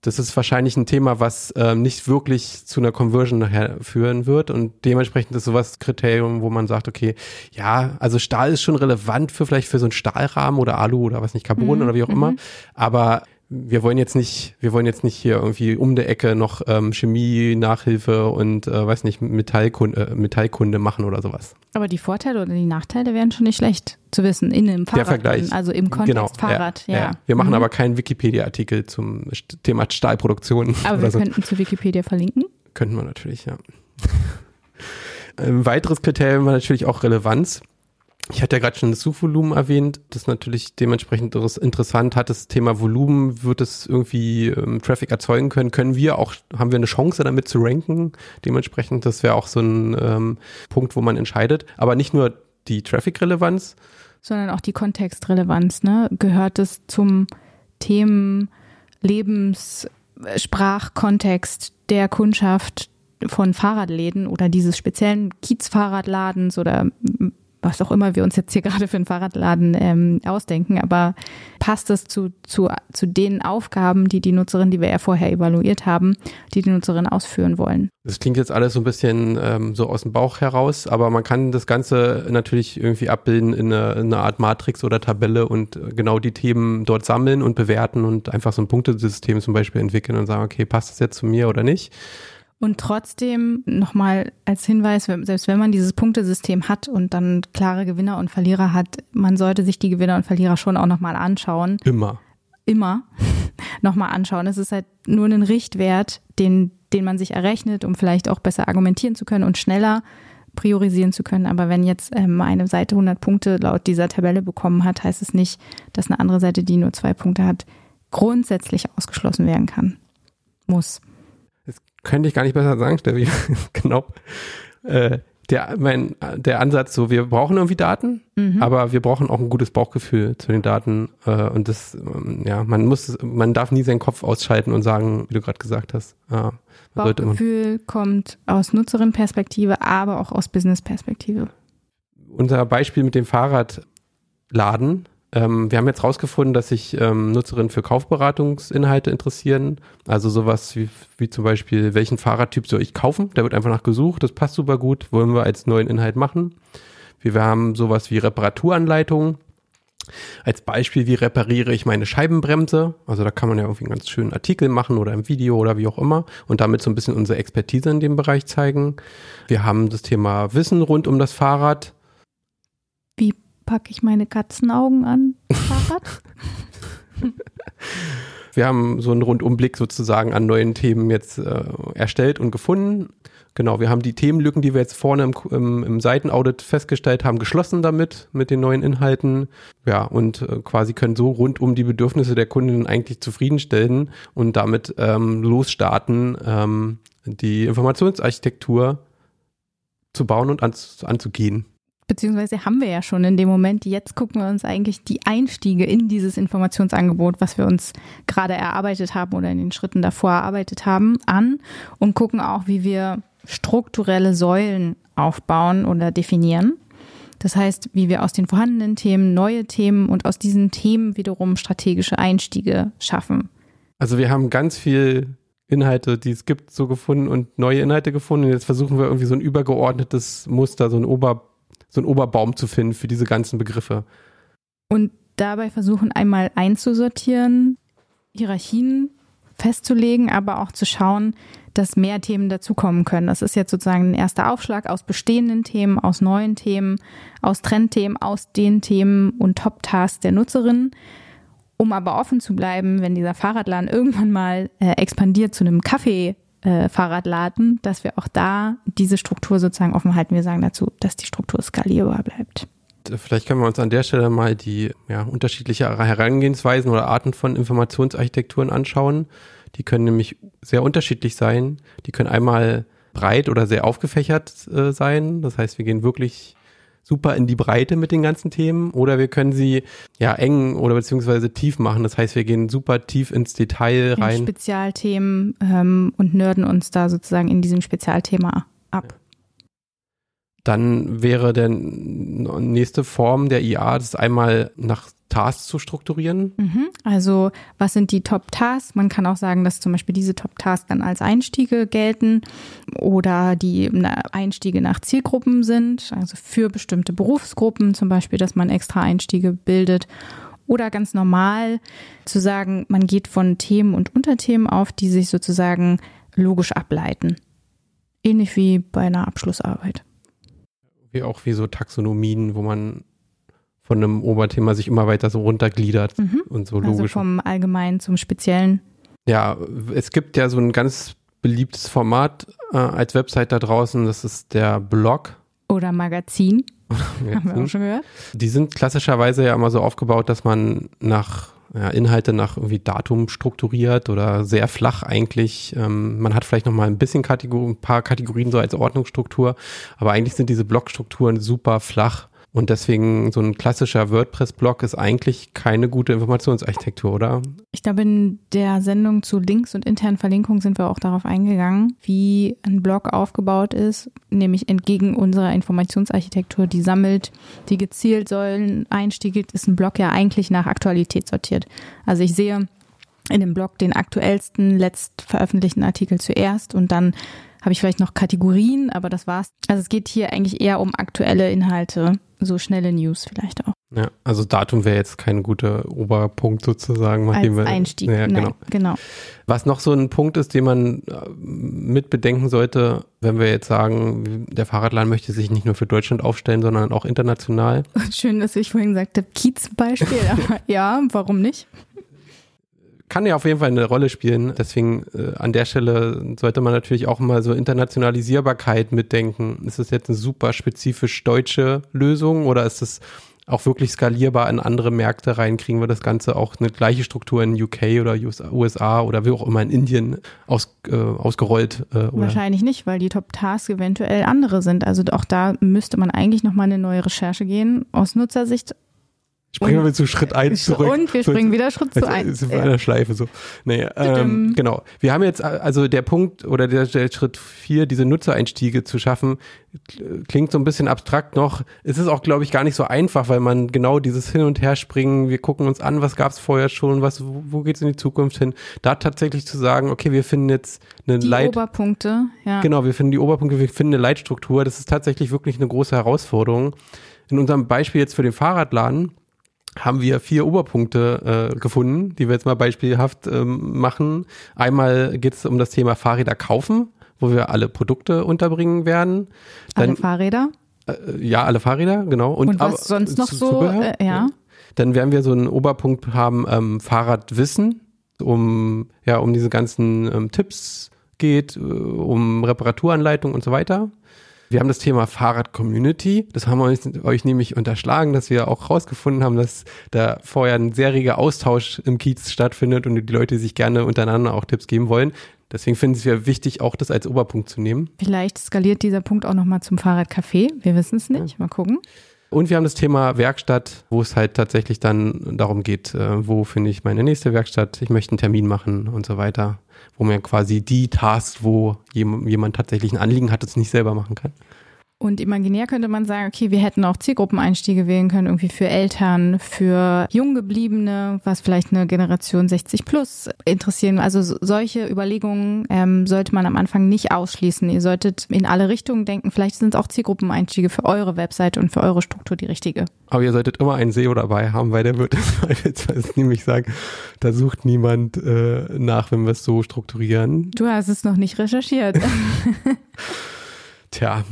Das ist wahrscheinlich ein Thema, was ähm, nicht wirklich zu einer Conversion nachher führen wird und dementsprechend ist sowas Kriterium, wo man sagt, okay, ja, also Stahl ist schon relevant für vielleicht für so einen Stahlrahmen oder Alu oder was nicht Carbon mhm. oder wie auch immer, mhm. aber wir wollen jetzt nicht, wir wollen jetzt nicht hier irgendwie um der Ecke noch ähm, Chemie, Nachhilfe und äh, weiß nicht, Metallkunde, äh, Metallkunde machen oder sowas. Aber die Vorteile oder die Nachteile wären schon nicht schlecht zu wissen in einem Fahrrad. Der Vergleich. Also im Kontext genau, Fahrrad, ja. ja. Wir machen mhm. aber keinen Wikipedia-Artikel zum Thema Stahlproduktion. Aber wir so. könnten zu Wikipedia verlinken. Könnten wir natürlich, ja. *laughs* Ein weiteres Kriterium war natürlich auch Relevanz. Ich hatte ja gerade schon das Suchvolumen erwähnt. Das ist natürlich dementsprechend interessant. Hat das Thema Volumen, wird es irgendwie ähm, Traffic erzeugen können? Können wir auch, haben wir eine Chance damit zu ranken? Dementsprechend, das wäre auch so ein ähm, Punkt, wo man entscheidet. Aber nicht nur die Traffic-Relevanz. Sondern auch die Kontextrelevanz, ne? Gehört es zum Themen, Lebens, Sprachkontext der Kundschaft von Fahrradläden oder dieses speziellen Kiezfahrradladens oder was auch immer wir uns jetzt hier *laughs* gerade für einen Fahrradladen ähm, ausdenken, aber passt es zu, zu, zu den Aufgaben, die die Nutzerin, die wir ja vorher evaluiert haben, die die Nutzerin ausführen wollen? Das klingt jetzt alles so ein bisschen ähm, so aus dem Bauch heraus, aber man kann das Ganze natürlich irgendwie abbilden in eine, in eine Art Matrix oder Tabelle und genau die Themen dort sammeln und bewerten und einfach so ein Punktesystem zum Beispiel entwickeln und sagen, okay, passt das jetzt zu mir oder nicht? Und trotzdem nochmal als Hinweis, selbst wenn man dieses Punktesystem hat und dann klare Gewinner und Verlierer hat, man sollte sich die Gewinner und Verlierer schon auch nochmal anschauen. Immer. Immer *laughs* nochmal anschauen. Es ist halt nur ein Richtwert, den, den man sich errechnet, um vielleicht auch besser argumentieren zu können und schneller priorisieren zu können. Aber wenn jetzt ähm, eine Seite 100 Punkte laut dieser Tabelle bekommen hat, heißt es nicht, dass eine andere Seite, die nur zwei Punkte hat, grundsätzlich ausgeschlossen werden kann. Muss könnte ich gar nicht besser sagen, Steffi. *laughs* genau. Äh, der, mein, der Ansatz so, wir brauchen irgendwie Daten, mhm. aber wir brauchen auch ein gutes Bauchgefühl zu den Daten. Äh, und das, ähm, ja, man muss, man darf nie seinen Kopf ausschalten und sagen, wie du gerade gesagt hast. Äh, Bauchgefühl kommt aus Nutzerinnenperspektive, aber auch aus Businessperspektive. Unser Beispiel mit dem Fahrradladen ähm, wir haben jetzt rausgefunden, dass sich ähm, Nutzerinnen für Kaufberatungsinhalte interessieren. Also sowas wie, wie zum Beispiel, welchen Fahrradtyp soll ich kaufen? Da wird einfach nach gesucht, das passt super gut, wollen wir als neuen Inhalt machen. Wir haben sowas wie Reparaturanleitungen. Als Beispiel, wie repariere ich meine Scheibenbremse? Also da kann man ja irgendwie einen ganz schönen Artikel machen oder ein Video oder wie auch immer und damit so ein bisschen unsere Expertise in dem Bereich zeigen. Wir haben das Thema Wissen rund um das Fahrrad. Wie packe ich meine Katzenaugen an *laughs* Fahrrad. Wir haben so einen Rundumblick sozusagen an neuen Themen jetzt äh, erstellt und gefunden. Genau, wir haben die Themenlücken, die wir jetzt vorne im, im, im Seitenaudit festgestellt haben, geschlossen damit, mit den neuen Inhalten. Ja, und äh, quasi können so rund um die Bedürfnisse der Kundinnen eigentlich zufriedenstellen und damit ähm, losstarten, ähm, die Informationsarchitektur zu bauen und an, anzugehen beziehungsweise haben wir ja schon in dem Moment. Jetzt gucken wir uns eigentlich die Einstiege in dieses Informationsangebot, was wir uns gerade erarbeitet haben oder in den Schritten davor erarbeitet haben, an und gucken auch, wie wir strukturelle Säulen aufbauen oder definieren. Das heißt, wie wir aus den vorhandenen Themen neue Themen und aus diesen Themen wiederum strategische Einstiege schaffen. Also wir haben ganz viel Inhalte, die es gibt, so gefunden und neue Inhalte gefunden. Und jetzt versuchen wir irgendwie so ein übergeordnetes Muster, so ein Ober so einen Oberbaum zu finden für diese ganzen Begriffe. Und dabei versuchen einmal einzusortieren, Hierarchien festzulegen, aber auch zu schauen, dass mehr Themen dazukommen können. Das ist jetzt sozusagen ein erster Aufschlag aus bestehenden Themen, aus neuen Themen, aus Trendthemen, aus den Themen und Top-Tasks der Nutzerinnen. Um aber offen zu bleiben, wenn dieser Fahrradladen *laughs* irgendwann mal äh, expandiert zu einem Kaffee äh, Fahrradladen, dass wir auch da diese Struktur sozusagen offen halten. Wir sagen dazu, dass die Struktur skalierbar bleibt. Vielleicht können wir uns an der Stelle mal die ja, unterschiedliche Herangehensweisen oder Arten von Informationsarchitekturen anschauen. Die können nämlich sehr unterschiedlich sein. Die können einmal breit oder sehr aufgefächert äh, sein. Das heißt, wir gehen wirklich super in die Breite mit den ganzen Themen oder wir können sie ja eng oder beziehungsweise tief machen. Das heißt, wir gehen super tief ins Detail rein. In Spezialthemen ähm, und nörden uns da sozusagen in diesem Spezialthema ab. Dann wäre der nächste Form der IA, das einmal nach Tasks zu strukturieren? Mhm. Also was sind die Top-Tasks? Man kann auch sagen, dass zum Beispiel diese Top-Tasks dann als Einstiege gelten oder die Einstiege nach Zielgruppen sind, also für bestimmte Berufsgruppen zum Beispiel, dass man extra Einstiege bildet. Oder ganz normal zu sagen, man geht von Themen und Unterthemen auf, die sich sozusagen logisch ableiten. Ähnlich wie bei einer Abschlussarbeit. Wie auch wie so Taxonomien, wo man von einem Oberthema sich immer weiter so runtergliedert mhm. und so also logisch. Also vom Allgemeinen zum Speziellen. Ja, es gibt ja so ein ganz beliebtes Format äh, als Website da draußen, das ist der Blog. Oder Magazin. *laughs* Haben wir auch schon gehört. Die sind klassischerweise ja immer so aufgebaut, dass man nach ja, Inhalte nach irgendwie Datum strukturiert oder sehr flach eigentlich. Ähm, man hat vielleicht noch mal ein bisschen Kategor ein paar Kategorien so als Ordnungsstruktur, aber eigentlich sind diese Blogstrukturen super flach und deswegen so ein klassischer WordPress-Blog ist eigentlich keine gute Informationsarchitektur, oder? Ich glaube, in der Sendung zu Links und internen Verlinkungen sind wir auch darauf eingegangen, wie ein Blog aufgebaut ist, nämlich entgegen unserer Informationsarchitektur, die sammelt, die gezielt sollen Einstiege, ist ein Blog ja eigentlich nach Aktualität sortiert. Also ich sehe in dem Blog den aktuellsten, letzt veröffentlichten Artikel zuerst und dann habe ich vielleicht noch Kategorien, aber das war's. Also es geht hier eigentlich eher um aktuelle Inhalte so schnelle News vielleicht auch. Ja, also Datum wäre jetzt kein guter Oberpunkt sozusagen. Als wir, Einstieg, ja, Nein, genau. genau. Was noch so ein Punkt ist, den man äh, mit bedenken sollte, wenn wir jetzt sagen, der Fahrradladen möchte sich nicht nur für Deutschland aufstellen, sondern auch international. *laughs* Schön, dass ich vorhin gesagt habe, Kiez-Beispiel, aber *laughs* ja, warum nicht? Kann ja auf jeden Fall eine Rolle spielen. Deswegen äh, an der Stelle sollte man natürlich auch mal so Internationalisierbarkeit mitdenken. Ist das jetzt eine super spezifisch deutsche Lösung oder ist es auch wirklich skalierbar in andere Märkte rein, kriegen wir das Ganze auch eine gleiche Struktur in UK oder USA oder wie auch immer in Indien aus, äh, ausgerollt. Äh, Wahrscheinlich nicht, weil die Top-Tasks eventuell andere sind. Also auch da müsste man eigentlich nochmal eine neue Recherche gehen. Aus Nutzersicht Springen wir zu Schritt 1 zurück. Und wir springen wieder Schritt zu 1. Sind wir in einer Schleife so. Nee, ähm, genau. Wir haben jetzt also der Punkt oder der, der Schritt 4, diese Nutzereinstiege zu schaffen, klingt so ein bisschen abstrakt noch. Es ist auch, glaube ich, gar nicht so einfach, weil man genau dieses Hin- und Herspringen, wir gucken uns an, was gab es vorher schon, was, wo, wo geht es in die Zukunft hin, da tatsächlich zu sagen, okay, wir finden jetzt eine die Leit... Oberpunkte, ja. Genau, wir finden die Oberpunkte, wir finden eine Leitstruktur. Das ist tatsächlich wirklich eine große Herausforderung. In unserem Beispiel jetzt für den Fahrradladen, haben wir vier Oberpunkte äh, gefunden, die wir jetzt mal beispielhaft ähm, machen. Einmal geht es um das Thema Fahrräder kaufen, wo wir alle Produkte unterbringen werden. Dann, alle Fahrräder? Äh, ja, alle Fahrräder, genau. Und, Und was aber, sonst noch so? Äh, ja. ja. Dann werden wir so einen Oberpunkt haben, ähm, Fahrradwissen, um ja um diese ganzen ähm, Tipps geht, äh, um Reparaturanleitung und so weiter. Wir haben das Thema Fahrrad-Community. Das haben wir euch, euch, nämlich unterschlagen, dass wir auch rausgefunden haben, dass da vorher ein sehr reger Austausch im Kiez stattfindet und die Leute sich gerne untereinander auch Tipps geben wollen. Deswegen finden es wir wichtig, auch das als Oberpunkt zu nehmen. Vielleicht skaliert dieser Punkt auch nochmal zum Fahrradcafé. Wir wissen es nicht. Mal gucken. Und wir haben das Thema Werkstatt, wo es halt tatsächlich dann darum geht, äh, wo finde ich meine nächste Werkstatt, ich möchte einen Termin machen und so weiter wo man quasi die Tasks, wo jemand tatsächlich ein Anliegen hat, es nicht selber machen kann. Und imaginär könnte man sagen, okay, wir hätten auch Zielgruppeneinstiege wählen können, irgendwie für Eltern, für Junggebliebene, was vielleicht eine Generation 60 plus interessieren. Also solche Überlegungen ähm, sollte man am Anfang nicht ausschließen. Ihr solltet in alle Richtungen denken. Vielleicht sind es auch Zielgruppeneinstiege für eure Webseite und für eure Struktur die richtige. Aber ihr solltet immer einen SEO dabei haben, weil der wird beispielsweise *laughs* nämlich sagen, da sucht niemand äh, nach, wenn wir es so strukturieren. Du hast es noch nicht recherchiert. *laughs* *laughs* Tja,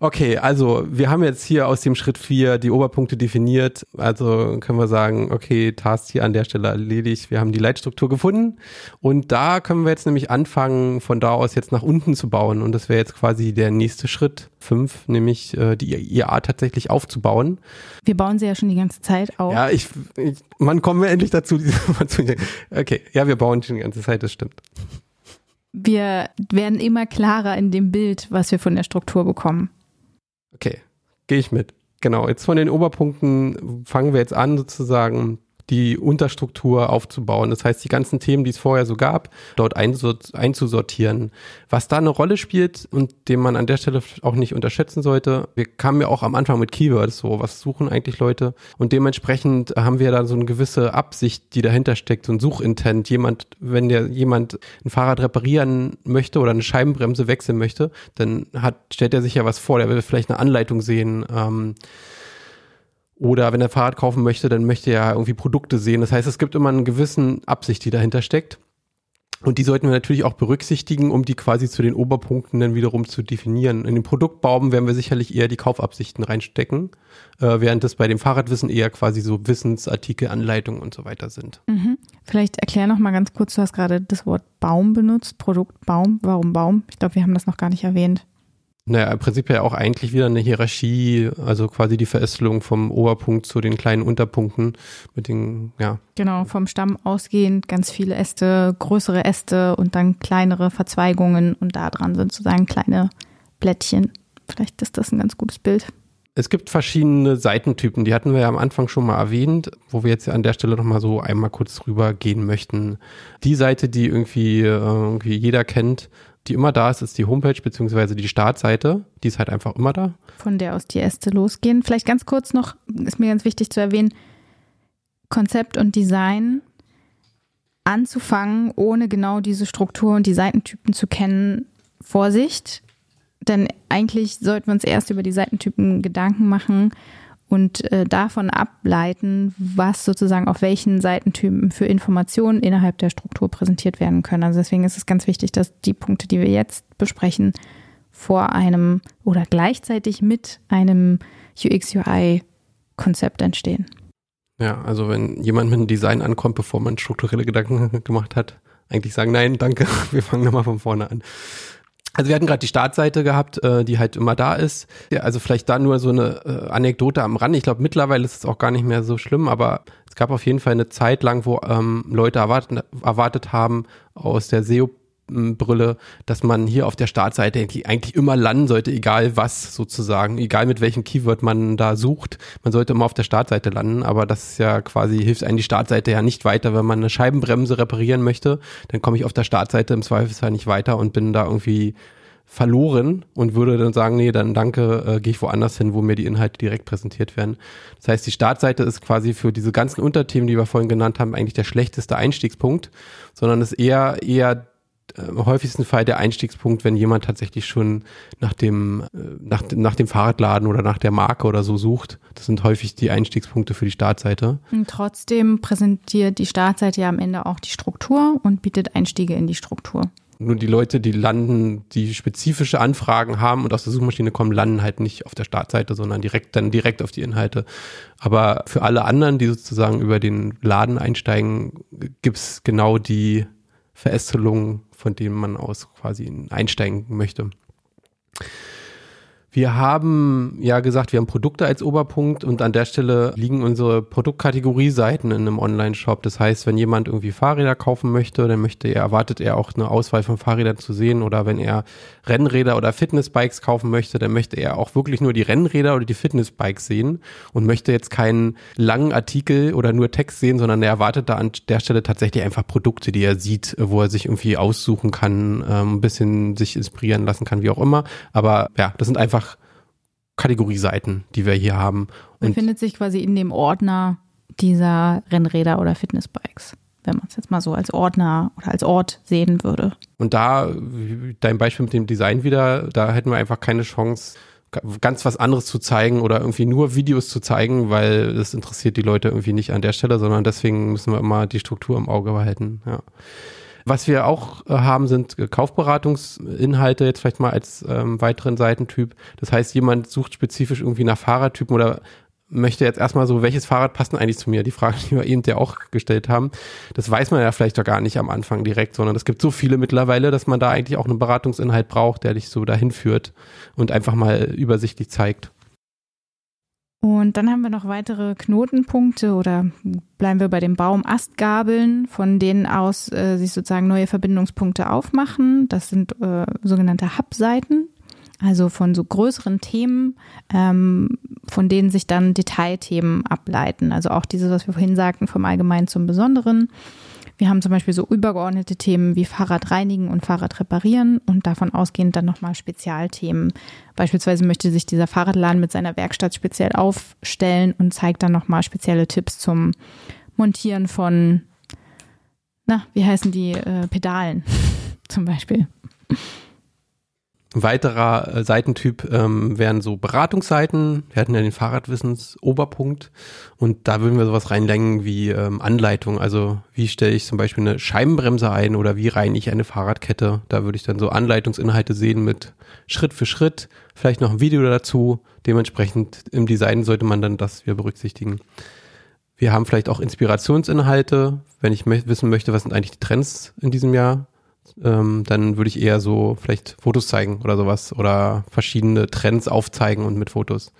Okay, also wir haben jetzt hier aus dem Schritt 4 die Oberpunkte definiert. Also können wir sagen, okay, Task hier an der Stelle erledigt. Wir haben die Leitstruktur gefunden. Und da können wir jetzt nämlich anfangen, von da aus jetzt nach unten zu bauen. Und das wäre jetzt quasi der nächste Schritt 5, nämlich äh, die IA tatsächlich aufzubauen. Wir bauen sie ja schon die ganze Zeit auf. Ja, ich, ich wann kommen wir endlich dazu? Okay, ja, wir bauen schon die ganze Zeit, das stimmt. Wir werden immer klarer in dem Bild, was wir von der Struktur bekommen. Okay, gehe ich mit. Genau, jetzt von den Oberpunkten fangen wir jetzt an, sozusagen die Unterstruktur aufzubauen. Das heißt, die ganzen Themen, die es vorher so gab, dort einzusortieren. Was da eine Rolle spielt und den man an der Stelle auch nicht unterschätzen sollte, wir kamen ja auch am Anfang mit Keywords, so was suchen eigentlich Leute und dementsprechend haben wir da so eine gewisse Absicht, die dahinter steckt, so ein Suchintent. Jemand, wenn der jemand ein Fahrrad reparieren möchte oder eine Scheibenbremse wechseln möchte, dann hat, stellt er sich ja was vor, der will vielleicht eine Anleitung sehen. Ähm, oder wenn er Fahrrad kaufen möchte, dann möchte er irgendwie Produkte sehen. Das heißt, es gibt immer eine gewisse Absicht, die dahinter steckt. Und die sollten wir natürlich auch berücksichtigen, um die quasi zu den Oberpunkten dann wiederum zu definieren. In den Produktbaum werden wir sicherlich eher die Kaufabsichten reinstecken, äh, während das bei dem Fahrradwissen eher quasi so Wissensartikel, Anleitungen und so weiter sind. Mhm. Vielleicht erklär noch mal ganz kurz, du hast gerade das Wort Baum benutzt, Produktbaum. Warum Baum? Ich glaube, wir haben das noch gar nicht erwähnt. Naja, im Prinzip ja auch eigentlich wieder eine Hierarchie, also quasi die Verästelung vom Oberpunkt zu den kleinen Unterpunkten mit den, ja. Genau, vom Stamm ausgehend ganz viele Äste, größere Äste und dann kleinere Verzweigungen und da dran sind sozusagen kleine Blättchen. Vielleicht ist das ein ganz gutes Bild. Es gibt verschiedene Seitentypen, die hatten wir ja am Anfang schon mal erwähnt, wo wir jetzt an der Stelle nochmal so einmal kurz drüber gehen möchten. Die Seite, die irgendwie, äh, irgendwie jeder kennt, die immer da ist, ist die Homepage beziehungsweise die Startseite. Die ist halt einfach immer da. Von der aus die Äste losgehen. Vielleicht ganz kurz noch, ist mir ganz wichtig zu erwähnen, Konzept und Design anzufangen, ohne genau diese Struktur und die Seitentypen zu kennen. Vorsicht, denn eigentlich sollten wir uns erst über die Seitentypen Gedanken machen und äh, davon ableiten, was sozusagen auf welchen Seitentypen für Informationen innerhalb der Struktur präsentiert werden können. Also deswegen ist es ganz wichtig, dass die Punkte, die wir jetzt besprechen, vor einem oder gleichzeitig mit einem UX-UI-Konzept entstehen. Ja, also wenn jemand mit einem Design ankommt, bevor man strukturelle Gedanken *laughs* gemacht hat, eigentlich sagen, nein, danke, *laughs* wir fangen nochmal von vorne an. Also wir hatten gerade die Startseite gehabt, äh, die halt immer da ist. Ja, also vielleicht da nur so eine äh, Anekdote am Rand. Ich glaube, mittlerweile ist es auch gar nicht mehr so schlimm, aber es gab auf jeden Fall eine Zeit lang, wo ähm, Leute erwartet, erwartet haben aus der SEO Brille, dass man hier auf der Startseite eigentlich immer landen sollte, egal was sozusagen, egal mit welchem Keyword man da sucht. Man sollte immer auf der Startseite landen, aber das ist ja quasi, hilft einem die Startseite ja nicht weiter. Wenn man eine Scheibenbremse reparieren möchte, dann komme ich auf der Startseite im Zweifelsfall nicht weiter und bin da irgendwie verloren und würde dann sagen, nee, dann danke, äh, gehe ich woanders hin, wo mir die Inhalte direkt präsentiert werden. Das heißt, die Startseite ist quasi für diese ganzen Unterthemen, die wir vorhin genannt haben, eigentlich der schlechteste Einstiegspunkt, sondern ist eher eher im häufigsten Fall der Einstiegspunkt, wenn jemand tatsächlich schon nach dem, äh, nach, nach dem Fahrradladen oder nach der Marke oder so sucht. Das sind häufig die Einstiegspunkte für die Startseite. Und trotzdem präsentiert die Startseite ja am Ende auch die Struktur und bietet Einstiege in die Struktur. Nur die Leute, die landen, die spezifische Anfragen haben und aus der Suchmaschine kommen, landen halt nicht auf der Startseite, sondern direkt dann direkt auf die Inhalte. Aber für alle anderen, die sozusagen über den Laden einsteigen, gibt's genau die Verästelungen, von denen man aus quasi einsteigen möchte. Wir haben ja gesagt, wir haben Produkte als Oberpunkt und an der Stelle liegen unsere Produktkategorie-Seiten in einem Online-Shop. Das heißt, wenn jemand irgendwie Fahrräder kaufen möchte, dann möchte er, erwartet er auch eine Auswahl von Fahrrädern zu sehen oder wenn er Rennräder oder Fitnessbikes kaufen möchte, dann möchte er auch wirklich nur die Rennräder oder die Fitnessbikes sehen und möchte jetzt keinen langen Artikel oder nur Text sehen, sondern er erwartet da an der Stelle tatsächlich einfach Produkte, die er sieht, wo er sich irgendwie aussuchen kann, ähm, ein bisschen sich inspirieren lassen kann, wie auch immer. Aber ja, das sind einfach Kategorieseiten, die wir hier haben. Und Befindet sich quasi in dem Ordner dieser Rennräder oder Fitnessbikes, wenn man es jetzt mal so als Ordner oder als Ort sehen würde. Und da, dein Beispiel mit dem Design wieder, da hätten wir einfach keine Chance, ganz was anderes zu zeigen oder irgendwie nur Videos zu zeigen, weil es interessiert die Leute irgendwie nicht an der Stelle, sondern deswegen müssen wir immer die Struktur im Auge behalten. Ja. Was wir auch äh, haben, sind Kaufberatungsinhalte, jetzt vielleicht mal als ähm, weiteren Seitentyp. Das heißt, jemand sucht spezifisch irgendwie nach Fahrradtypen oder möchte jetzt erstmal so, welches Fahrrad passt denn eigentlich zu mir? Die Frage, die wir eben ja auch gestellt haben. Das weiß man ja vielleicht doch gar nicht am Anfang direkt, sondern es gibt so viele mittlerweile, dass man da eigentlich auch einen Beratungsinhalt braucht, der dich so dahin führt und einfach mal übersichtlich zeigt. Und dann haben wir noch weitere Knotenpunkte oder bleiben wir bei dem Baum Astgabeln, von denen aus äh, sich sozusagen neue Verbindungspunkte aufmachen. Das sind äh, sogenannte Hub-Seiten, also von so größeren Themen, ähm, von denen sich dann Detailthemen ableiten. Also auch dieses, was wir vorhin sagten, vom Allgemeinen zum Besonderen. Wir haben zum Beispiel so übergeordnete Themen wie Fahrrad reinigen und Fahrrad reparieren und davon ausgehend dann nochmal Spezialthemen. Beispielsweise möchte sich dieser Fahrradladen mit seiner Werkstatt speziell aufstellen und zeigt dann nochmal spezielle Tipps zum Montieren von, na, wie heißen die, äh, Pedalen *laughs* zum Beispiel. Ein weiterer äh, Seitentyp ähm, wären so Beratungsseiten. Wir hatten ja den Fahrradwissens-Oberpunkt und da würden wir sowas reinlängen wie ähm, Anleitung. Also wie stelle ich zum Beispiel eine Scheibenbremse ein oder wie reine ich eine Fahrradkette. Da würde ich dann so Anleitungsinhalte sehen mit Schritt für Schritt, vielleicht noch ein Video dazu. Dementsprechend im Design sollte man dann das wieder berücksichtigen. Wir haben vielleicht auch Inspirationsinhalte, wenn ich wissen möchte, was sind eigentlich die Trends in diesem Jahr ähm, dann würde ich eher so vielleicht Fotos zeigen oder sowas oder verschiedene Trends aufzeigen und mit Fotos.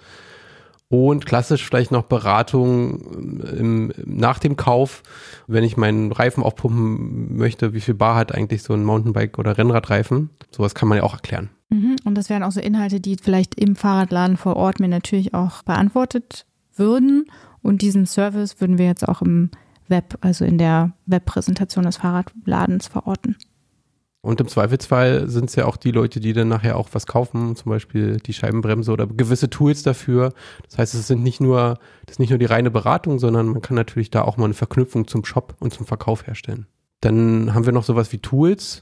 Und klassisch vielleicht noch Beratung ähm, im, nach dem Kauf, wenn ich meinen Reifen aufpumpen möchte, wie viel Bar hat eigentlich so ein Mountainbike oder Rennradreifen? Sowas kann man ja auch erklären. Mhm. Und das wären auch so Inhalte, die vielleicht im Fahrradladen vor Ort mir natürlich auch beantwortet würden. Und diesen Service würden wir jetzt auch im Web, also in der Webpräsentation des Fahrradladens verorten. Und im Zweifelsfall sind es ja auch die Leute, die dann nachher auch was kaufen, zum Beispiel die Scheibenbremse oder gewisse Tools dafür. Das heißt, es sind nicht nur, das ist nicht nur die reine Beratung, sondern man kann natürlich da auch mal eine Verknüpfung zum Shop und zum Verkauf herstellen. Dann haben wir noch sowas wie Tools,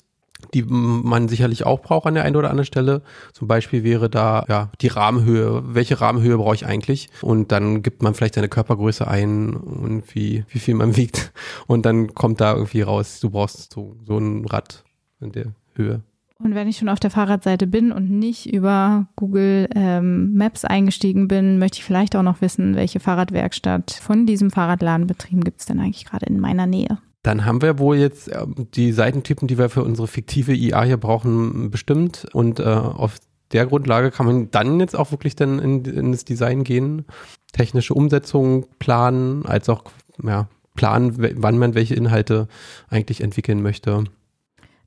die man sicherlich auch braucht an der einen oder anderen Stelle. Zum Beispiel wäre da ja die Rahmenhöhe. Welche Rahmenhöhe brauche ich eigentlich? Und dann gibt man vielleicht seine Körpergröße ein und wie, wie viel man *laughs* wiegt. Und dann kommt da irgendwie raus, du brauchst so, so ein Rad in der Höhe. Und wenn ich schon auf der Fahrradseite bin und nicht über Google ähm, Maps eingestiegen bin, möchte ich vielleicht auch noch wissen, welche Fahrradwerkstatt von diesem Fahrradladen betrieben gibt es denn eigentlich gerade in meiner Nähe. Dann haben wir wohl jetzt ähm, die Seitentypen, die wir für unsere fiktive IA hier brauchen, bestimmt. Und äh, auf der Grundlage kann man dann jetzt auch wirklich dann in, in das Design gehen, technische Umsetzung planen, als auch ja, planen, wann man welche Inhalte eigentlich entwickeln möchte.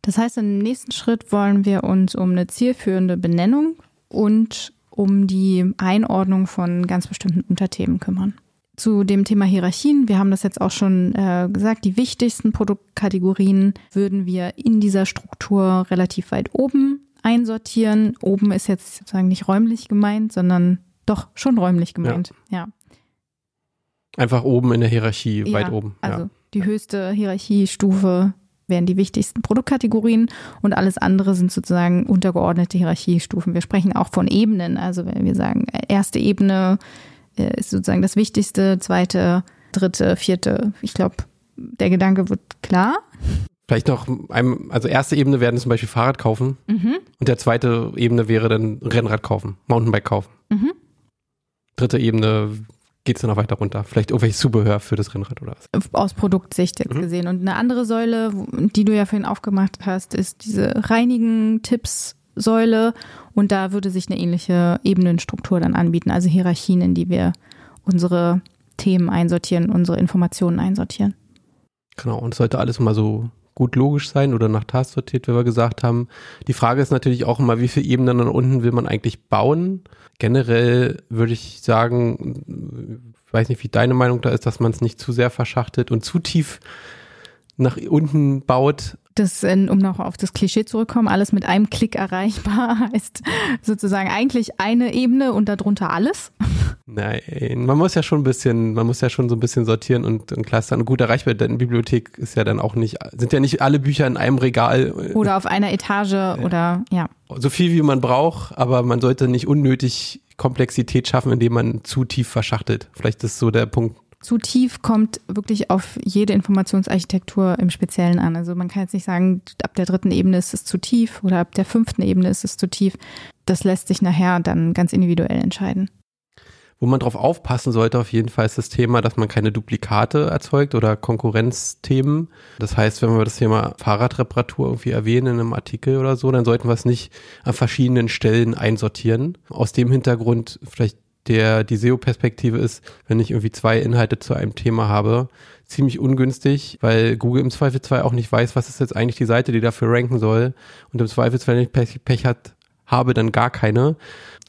Das heißt, im nächsten Schritt wollen wir uns um eine zielführende Benennung und um die Einordnung von ganz bestimmten Unterthemen kümmern zu dem Thema Hierarchien. Wir haben das jetzt auch schon äh, gesagt. Die wichtigsten Produktkategorien würden wir in dieser Struktur relativ weit oben einsortieren. Oben ist jetzt sozusagen nicht räumlich gemeint, sondern doch schon räumlich gemeint. Ja. ja. Einfach oben in der Hierarchie, ja, weit oben. Also ja. die höchste Hierarchiestufe wären die wichtigsten Produktkategorien und alles andere sind sozusagen untergeordnete Hierarchiestufen. Wir sprechen auch von Ebenen. Also wenn wir sagen, erste Ebene äh, ist sozusagen das Wichtigste, zweite, dritte, vierte. Ich glaube, der Gedanke wird klar. Vielleicht noch, einem, also erste Ebene wäre zum Beispiel Fahrrad kaufen mhm. und der zweite Ebene wäre dann Rennrad kaufen, Mountainbike kaufen. Mhm. Dritte Ebene geht es dann noch weiter runter. Vielleicht irgendwelches Zubehör für das Rennrad oder was? Aus Produktsicht jetzt mhm. gesehen. Und eine andere Säule, die du ja vorhin aufgemacht hast, ist diese reinigen Tipps Säule und da würde sich eine ähnliche Ebenenstruktur dann anbieten, also Hierarchien, in die wir unsere Themen einsortieren, unsere Informationen einsortieren. Genau, und es sollte alles mal so gut logisch sein oder nach Task sortiert, wie wir gesagt haben. Die Frage ist natürlich auch immer, wie viele Ebenen dann unten will man eigentlich bauen? Generell würde ich sagen, ich weiß nicht, wie deine Meinung da ist, dass man es nicht zu sehr verschachtet und zu tief nach unten baut. Das, um noch auf das Klischee zurückkommen, alles mit einem Klick erreichbar *laughs* heißt sozusagen eigentlich eine Ebene und darunter alles. Nein, man muss ja schon ein bisschen, man muss ja schon so ein bisschen sortieren und, und clustern. Gut erreichbar, denn Bibliothek ist ja dann auch nicht, sind ja nicht alle Bücher in einem Regal. Oder auf einer Etage ja. oder ja. So viel wie man braucht, aber man sollte nicht unnötig Komplexität schaffen, indem man zu tief verschachtelt. Vielleicht ist so der Punkt, zu tief kommt wirklich auf jede Informationsarchitektur im Speziellen an. Also man kann jetzt nicht sagen, ab der dritten Ebene ist es zu tief oder ab der fünften Ebene ist es zu tief. Das lässt sich nachher dann ganz individuell entscheiden. Wo man drauf aufpassen sollte, auf jeden Fall ist das Thema, dass man keine Duplikate erzeugt oder Konkurrenzthemen. Das heißt, wenn wir das Thema Fahrradreparatur irgendwie erwähnen in einem Artikel oder so, dann sollten wir es nicht an verschiedenen Stellen einsortieren. Aus dem Hintergrund vielleicht der die SEO-Perspektive ist, wenn ich irgendwie zwei Inhalte zu einem Thema habe, ziemlich ungünstig, weil Google im Zweifelsfall auch nicht weiß, was ist jetzt eigentlich die Seite, die dafür ranken soll. Und im Zweifelsfall, wenn ich Pech, Pech hat, habe, dann gar keine,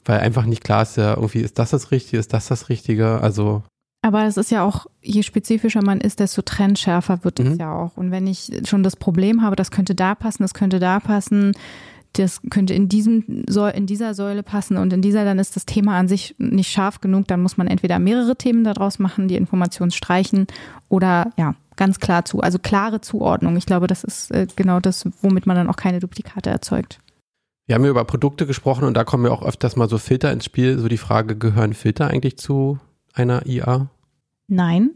weil einfach nicht klar ist, ja, irgendwie ist das das Richtige, ist das das Richtige, also. Aber es ist ja auch, je spezifischer man ist, desto trendschärfer wird es mhm. ja auch. Und wenn ich schon das Problem habe, das könnte da passen, das könnte da passen, das könnte in diesem in dieser Säule passen und in dieser dann ist das Thema an sich nicht scharf genug, dann muss man entweder mehrere Themen daraus machen, die Information streichen oder ja, ganz klar zu, also klare Zuordnung. Ich glaube, das ist äh, genau das, womit man dann auch keine Duplikate erzeugt. Wir haben ja über Produkte gesprochen und da kommen ja auch öfters mal so Filter ins Spiel. So die Frage, gehören Filter eigentlich zu einer IA? Nein,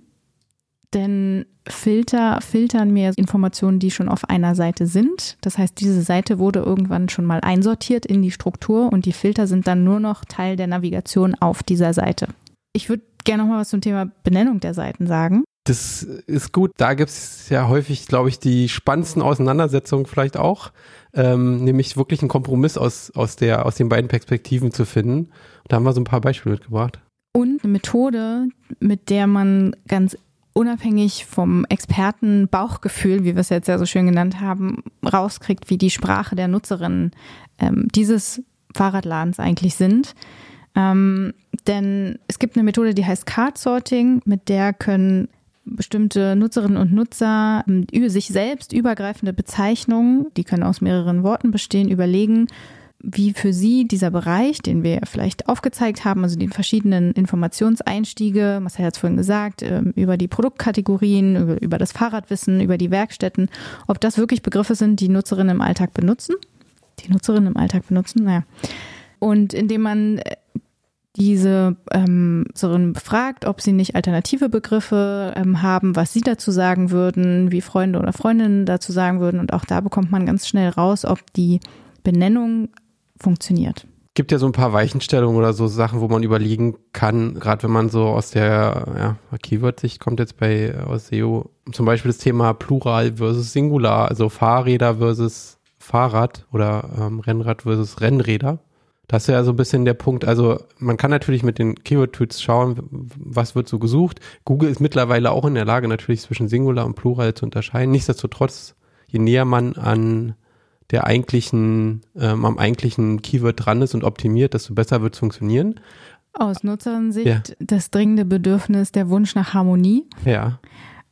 denn Filter filtern mir Informationen, die schon auf einer Seite sind. Das heißt, diese Seite wurde irgendwann schon mal einsortiert in die Struktur und die Filter sind dann nur noch Teil der Navigation auf dieser Seite. Ich würde gerne noch mal was zum Thema Benennung der Seiten sagen. Das ist gut. Da gibt es ja häufig, glaube ich, die spannendsten Auseinandersetzungen vielleicht auch, ähm, nämlich wirklich einen Kompromiss aus, aus, der, aus den beiden Perspektiven zu finden. da haben wir so ein paar Beispiele mitgebracht. Und eine Methode, mit der man ganz unabhängig vom Experten Bauchgefühl, wie wir es jetzt ja so schön genannt haben, rauskriegt, wie die Sprache der Nutzerinnen ähm, dieses Fahrradladens eigentlich sind. Ähm, denn es gibt eine Methode, die heißt Card Sorting, mit der können bestimmte Nutzerinnen und Nutzer ähm, sich selbst übergreifende Bezeichnungen, die können aus mehreren Worten bestehen, überlegen wie für Sie dieser Bereich, den wir vielleicht aufgezeigt haben, also die verschiedenen Informationseinstiege, Marcel hat es vorhin gesagt, ähm, über die Produktkategorien, über, das Fahrradwissen, über die Werkstätten, ob das wirklich Begriffe sind, die Nutzerinnen im Alltag benutzen. Die Nutzerinnen im Alltag benutzen, naja. Und indem man äh, diese ähm, befragt, ob sie nicht alternative Begriffe ähm, haben, was sie dazu sagen würden, wie Freunde oder Freundinnen dazu sagen würden. Und auch da bekommt man ganz schnell raus, ob die Benennung funktioniert. gibt ja so ein paar Weichenstellungen oder so Sachen, wo man überlegen kann, gerade wenn man so aus der ja, Keyword-Sicht kommt jetzt bei aus SEO, zum Beispiel das Thema Plural versus Singular, also Fahrräder versus Fahrrad oder ähm, Rennrad versus Rennräder. Das ist ja so ein bisschen der Punkt. Also man kann natürlich mit den Keyword-Tools schauen, was wird so gesucht. Google ist mittlerweile auch in der Lage, natürlich zwischen Singular und Plural zu unterscheiden. Nichtsdestotrotz, je näher man an der eigentlichen, ähm, am eigentlichen Keyword dran ist und optimiert, desto besser wird es funktionieren. Aus Nutzerinnensicht ja. das dringende Bedürfnis, der Wunsch nach Harmonie. Ja.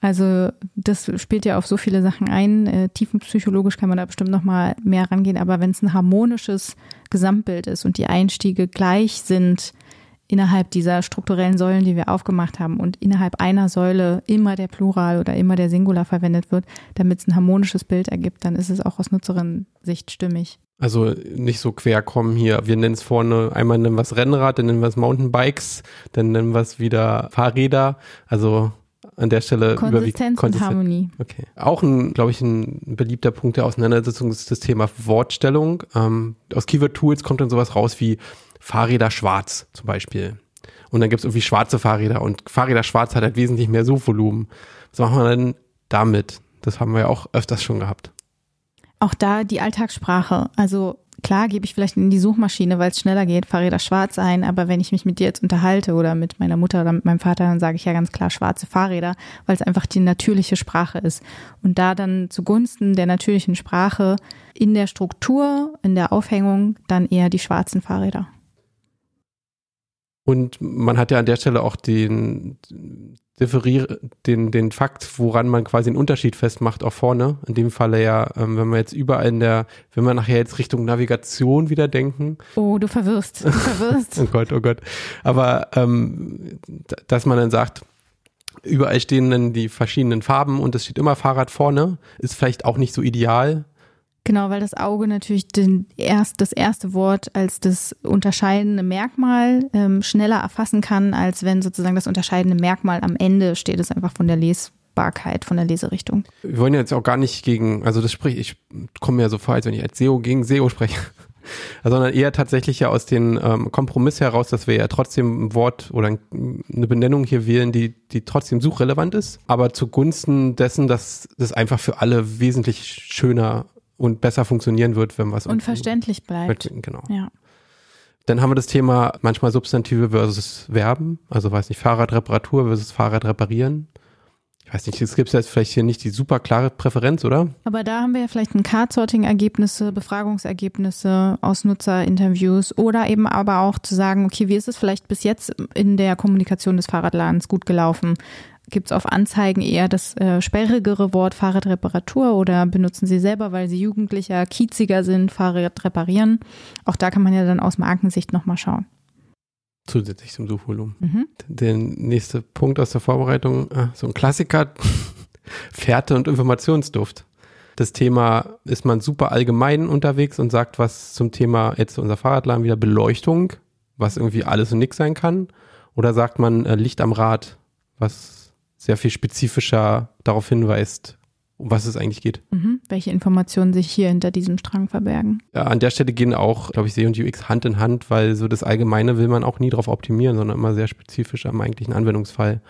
Also das spielt ja auf so viele Sachen ein. Äh, tiefenpsychologisch kann man da bestimmt noch mal mehr rangehen. Aber wenn es ein harmonisches Gesamtbild ist und die Einstiege gleich sind innerhalb dieser strukturellen Säulen, die wir aufgemacht haben und innerhalb einer Säule immer der Plural oder immer der Singular verwendet wird, damit es ein harmonisches Bild ergibt, dann ist es auch aus Nutzerinnen-Sicht stimmig. Also nicht so quer kommen hier. Wir nennen es vorne, einmal nennen wir es Rennrad, dann nennen wir es Mountainbikes, dann nennen wir es wieder Fahrräder. Also an der Stelle Konsistenz und Harmonie. Okay. Auch ein, glaube ich, ein beliebter Punkt der Auseinandersetzung ist das Thema Wortstellung. Ähm, aus Keyword Tools kommt dann sowas raus wie Fahrräder schwarz zum Beispiel. Und dann gibt es irgendwie schwarze Fahrräder und Fahrräder schwarz hat halt wesentlich mehr Suchvolumen. Was machen wir denn damit? Das haben wir ja auch öfters schon gehabt. Auch da die Alltagssprache. Also klar gebe ich vielleicht in die Suchmaschine, weil es schneller geht, Fahrräder schwarz ein, aber wenn ich mich mit dir jetzt unterhalte oder mit meiner Mutter oder mit meinem Vater, dann sage ich ja ganz klar schwarze Fahrräder, weil es einfach die natürliche Sprache ist. Und da dann zugunsten der natürlichen Sprache in der Struktur, in der Aufhängung dann eher die schwarzen Fahrräder. Und man hat ja an der Stelle auch den, den, den Fakt, woran man quasi einen Unterschied festmacht, auch vorne. In dem Falle ja, ähm, wenn wir jetzt überall in der, wenn wir nachher jetzt Richtung Navigation wieder denken. Oh, du verwirrst, du *laughs* verwirrst. oh Gott, oh Gott. Aber ähm, dass man dann sagt, überall stehen dann die verschiedenen Farben und es steht immer Fahrrad vorne, ist vielleicht auch nicht so ideal. Genau, weil das Auge natürlich den erst, das erste Wort als das unterscheidende Merkmal ähm, schneller erfassen kann, als wenn sozusagen das unterscheidende Merkmal am Ende steht, es einfach von der Lesbarkeit, von der Leserichtung. Wir wollen jetzt auch gar nicht gegen, also das spricht, ich komme mir so vor, als wenn ich als SEO gegen SEO spreche *laughs* sondern eher tatsächlich ja aus dem ähm, Kompromiss heraus, dass wir ja trotzdem ein Wort oder eine Benennung hier wählen, die, die trotzdem suchrelevant ist, aber zugunsten dessen, dass das einfach für alle wesentlich schöner und besser funktionieren wird, wenn was unverständlich bleibt. Genau. Ja. Dann haben wir das Thema manchmal Substantive versus Verben, also weiß nicht, Fahrradreparatur versus Fahrrad reparieren. Ich weiß nicht, es gibt jetzt vielleicht hier nicht die super klare Präferenz, oder? Aber da haben wir ja vielleicht ein Card-Sorting-Ergebnisse, Befragungsergebnisse aus Nutzerinterviews oder eben aber auch zu sagen, okay, wie ist es vielleicht bis jetzt in der Kommunikation des Fahrradladens gut gelaufen? Gibt es auf Anzeigen eher das äh, sperrigere Wort Fahrradreparatur oder benutzen Sie selber, weil Sie jugendlicher, kieziger sind, Fahrrad reparieren? Auch da kann man ja dann aus Markensicht nochmal schauen. Zusätzlich zum Suchvolumen. Mhm. Der nächste Punkt aus der Vorbereitung, ah, so ein Klassiker, *laughs* Fährte und Informationsduft. Das Thema ist man super allgemein unterwegs und sagt was zum Thema jetzt unser Fahrradladen wieder Beleuchtung, was irgendwie alles und nix sein kann. Oder sagt man äh, Licht am Rad, was sehr viel spezifischer darauf hinweist, um was es eigentlich geht. Mhm. Welche Informationen sich hier hinter diesem Strang verbergen. Ja, an der Stelle gehen auch, glaube ich, SEO und UX Hand in Hand, weil so das Allgemeine will man auch nie darauf optimieren, sondern immer sehr spezifisch am eigentlichen Anwendungsfall.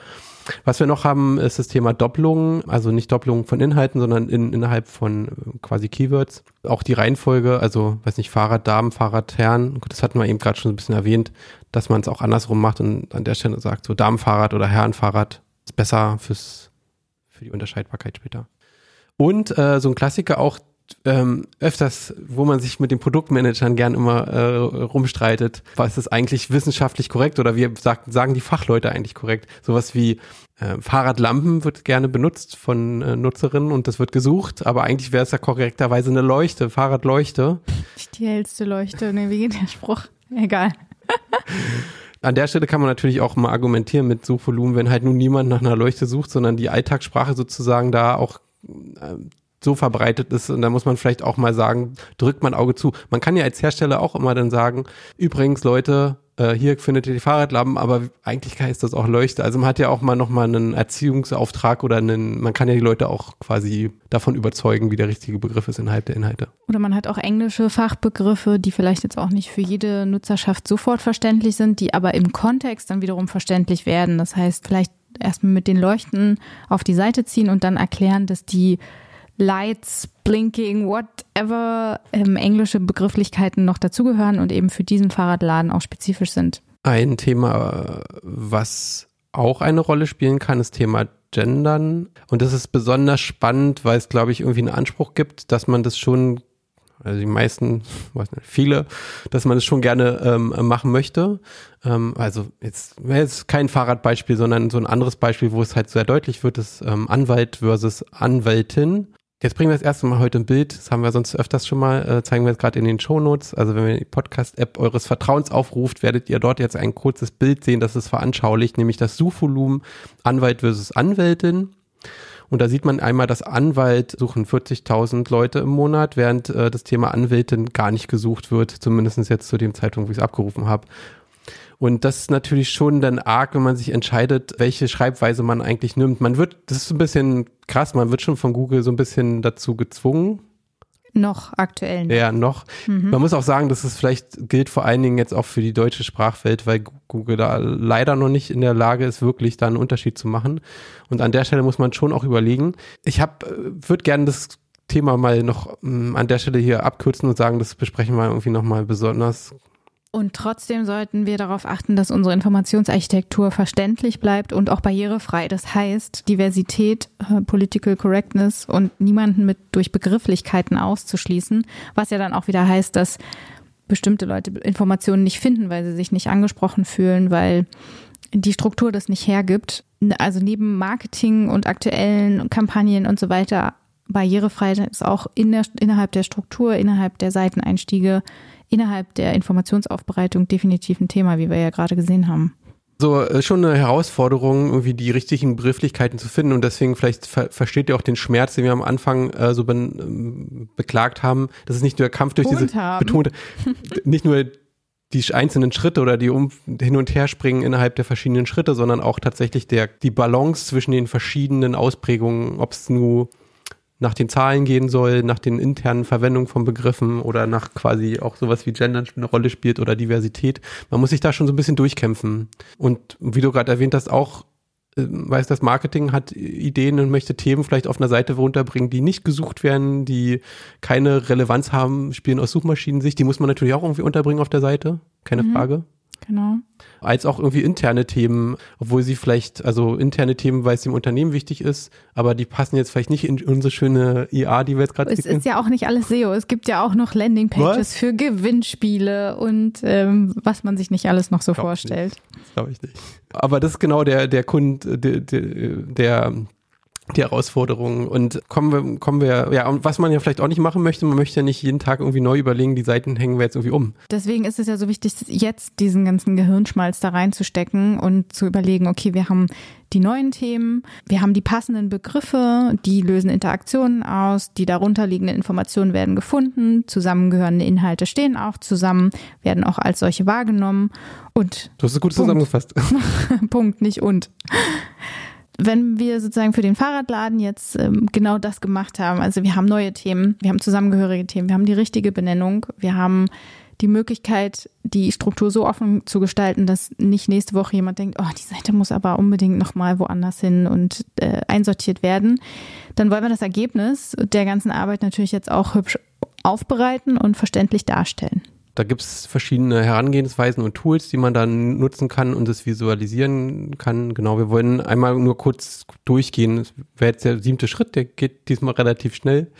Was wir noch haben, ist das Thema Doppelung, also nicht Doppelung von Inhalten, sondern in, innerhalb von äh, quasi Keywords. Auch die Reihenfolge, also weiß nicht, Fahrrad Damen, Fahrrad Herren, das hatten wir eben gerade schon ein bisschen erwähnt, dass man es auch andersrum macht und an der Stelle sagt, so Damenfahrrad oder Herrenfahrrad ist besser fürs, für die Unterscheidbarkeit später. Und äh, so ein Klassiker auch ähm, öfters, wo man sich mit den Produktmanagern gern immer äh, rumstreitet, was ist eigentlich wissenschaftlich korrekt oder wie sagt, sagen die Fachleute eigentlich korrekt? Sowas wie äh, Fahrradlampen wird gerne benutzt von äh, Nutzerinnen und das wird gesucht, aber eigentlich wäre es ja korrekterweise eine Leuchte, Fahrradleuchte. Die hellste Leuchte, ne, wie geht der Spruch? Egal. *laughs* An der Stelle kann man natürlich auch mal argumentieren mit Suchvolumen, wenn halt nun niemand nach einer Leuchte sucht, sondern die Alltagssprache sozusagen da auch äh, so verbreitet ist und da muss man vielleicht auch mal sagen, drückt man Auge zu. Man kann ja als Hersteller auch immer dann sagen, übrigens Leute, äh, hier findet ihr die Fahrradlappen, aber eigentlich heißt das auch Leuchte. Also man hat ja auch mal nochmal einen Erziehungsauftrag oder einen, man kann ja die Leute auch quasi davon überzeugen, wie der richtige Begriff ist innerhalb der Inhalte. Oder man hat auch englische Fachbegriffe, die vielleicht jetzt auch nicht für jede Nutzerschaft sofort verständlich sind, die aber im Kontext dann wiederum verständlich werden. Das heißt, vielleicht erstmal mit den Leuchten auf die Seite ziehen und dann erklären, dass die Lights, Blinking, whatever ähm, englische Begrifflichkeiten noch dazugehören und eben für diesen Fahrradladen auch spezifisch sind. Ein Thema, was auch eine Rolle spielen kann, ist Thema Gendern. Und das ist besonders spannend, weil es, glaube ich, irgendwie einen Anspruch gibt, dass man das schon, also die meisten, weiß nicht, viele, dass man das schon gerne ähm, machen möchte. Ähm, also jetzt, jetzt kein Fahrradbeispiel, sondern so ein anderes Beispiel, wo es halt sehr deutlich wird, ist ähm, Anwalt versus Anwältin. Jetzt bringen wir das erste Mal heute ein Bild, das haben wir sonst öfters schon mal, äh, zeigen wir jetzt gerade in den Shownotes. Also wenn ihr die Podcast-App eures Vertrauens aufruft, werdet ihr dort jetzt ein kurzes Bild sehen, das ist veranschaulicht, nämlich das Suchvolumen Anwalt versus Anwältin. Und da sieht man einmal, dass Anwalt suchen 40.000 Leute im Monat, während äh, das Thema Anwältin gar nicht gesucht wird, zumindest jetzt zu dem Zeitpunkt, wo ich es abgerufen habe. Und das ist natürlich schon dann arg, wenn man sich entscheidet, welche Schreibweise man eigentlich nimmt. Man wird, das ist ein bisschen krass, man wird schon von Google so ein bisschen dazu gezwungen. Noch aktuell. Nicht. Ja, noch. Mhm. Man muss auch sagen, dass es vielleicht gilt vor allen Dingen jetzt auch für die deutsche Sprachwelt, weil Google da leider noch nicht in der Lage ist, wirklich da einen Unterschied zu machen. Und an der Stelle muss man schon auch überlegen. Ich habe, äh, würde gerne das Thema mal noch mh, mm, an der Stelle hier abkürzen und sagen, das besprechen wir irgendwie nochmal besonders und trotzdem sollten wir darauf achten, dass unsere Informationsarchitektur verständlich bleibt und auch barrierefrei. Das heißt, Diversität, äh, Political Correctness und niemanden mit durch Begrifflichkeiten auszuschließen, was ja dann auch wieder heißt, dass bestimmte Leute Informationen nicht finden, weil sie sich nicht angesprochen fühlen, weil die Struktur das nicht hergibt. Also neben Marketing und aktuellen Kampagnen und so weiter, Barrierefreiheit ist auch in der, innerhalb der Struktur, innerhalb der Seiteneinstiege innerhalb der Informationsaufbereitung definitiv ein Thema, wie wir ja gerade gesehen haben. So, äh, schon eine Herausforderung, irgendwie die richtigen Begrifflichkeiten zu finden und deswegen vielleicht ver versteht ihr auch den Schmerz, den wir am Anfang äh, so be ähm, beklagt haben. Das ist nicht nur der Kampf durch diese haben. betonte, nicht nur die einzelnen Schritte oder die um, hin und her springen innerhalb der verschiedenen Schritte, sondern auch tatsächlich der, die Balance zwischen den verschiedenen Ausprägungen, ob es nur nach den Zahlen gehen soll, nach den internen Verwendungen von Begriffen oder nach quasi auch sowas wie Gender eine Rolle spielt oder Diversität. Man muss sich da schon so ein bisschen durchkämpfen. Und wie du gerade erwähnt hast, auch äh, weiß das Marketing hat Ideen und möchte Themen vielleicht auf einer Seite runterbringen, die nicht gesucht werden, die keine Relevanz haben, spielen aus Suchmaschinensicht. Die muss man natürlich auch irgendwie unterbringen auf der Seite, keine mhm. Frage. Genau. Als auch irgendwie interne Themen, obwohl sie vielleicht, also interne Themen, weil es dem Unternehmen wichtig ist, aber die passen jetzt vielleicht nicht in unsere schöne IA, die wir jetzt gerade Es ist ja auch nicht alles SEO. Es gibt ja auch noch Landingpages für Gewinnspiele und ähm, was man sich nicht alles noch so glaub vorstellt. Das glaube ich nicht. Aber das ist genau der, der Kunde, der, der, der die Herausforderungen und kommen wir, kommen wir, ja, und was man ja vielleicht auch nicht machen möchte, man möchte ja nicht jeden Tag irgendwie neu überlegen, die Seiten hängen wir jetzt irgendwie um. Deswegen ist es ja so wichtig, jetzt diesen ganzen Gehirnschmalz da reinzustecken und zu überlegen, okay, wir haben die neuen Themen, wir haben die passenden Begriffe, die lösen Interaktionen aus, die darunter liegenden Informationen werden gefunden, zusammengehörende Inhalte stehen auch zusammen, werden auch als solche wahrgenommen und. Du hast es gut Punkt. zusammengefasst. *laughs* Punkt, nicht und wenn wir sozusagen für den Fahrradladen jetzt ähm, genau das gemacht haben, also wir haben neue Themen, wir haben zusammengehörige Themen, wir haben die richtige Benennung, wir haben die Möglichkeit, die Struktur so offen zu gestalten, dass nicht nächste Woche jemand denkt, oh, die Seite muss aber unbedingt nochmal woanders hin und äh, einsortiert werden, dann wollen wir das Ergebnis der ganzen Arbeit natürlich jetzt auch hübsch aufbereiten und verständlich darstellen. Da gibt es verschiedene Herangehensweisen und Tools, die man dann nutzen kann und es visualisieren kann. Genau, wir wollen einmal nur kurz durchgehen. Das wäre jetzt der siebte Schritt, der geht diesmal relativ schnell.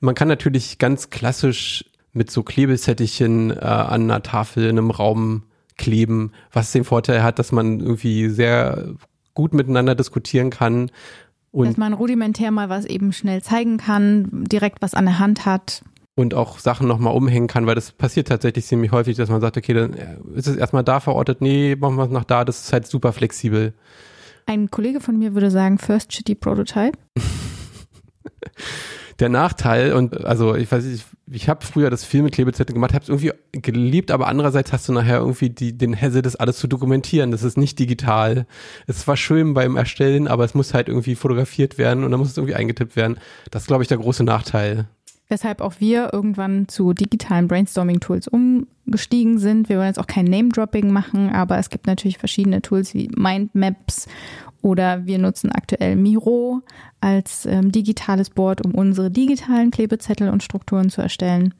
Man kann natürlich ganz klassisch mit so Klebesättichen äh, an einer Tafel in einem Raum kleben, was den Vorteil hat, dass man irgendwie sehr gut miteinander diskutieren kann. Und dass man rudimentär mal was eben schnell zeigen kann, direkt was an der Hand hat und auch Sachen nochmal umhängen kann, weil das passiert tatsächlich ziemlich häufig, dass man sagt, okay, dann äh, ist es erstmal da verortet, nee, machen wir es nach da, das ist halt super flexibel. Ein Kollege von mir würde sagen, First Shitty Prototype. *laughs* der Nachteil und also ich weiß nicht, ich habe früher das viel mit Klebezetteln gemacht, habe es irgendwie geliebt, aber andererseits hast du nachher irgendwie die, den Hesse, das alles zu dokumentieren. Das ist nicht digital. Es war schön beim Erstellen, aber es muss halt irgendwie fotografiert werden und dann muss es irgendwie eingetippt werden. Das ist, glaube ich, der große Nachteil. Weshalb auch wir irgendwann zu digitalen Brainstorming-Tools umgestiegen sind. Wir wollen jetzt auch kein Name-Dropping machen, aber es gibt natürlich verschiedene Tools wie Mindmaps oder wir nutzen aktuell Miro als ähm, digitales Board, um unsere digitalen Klebezettel und Strukturen zu erstellen.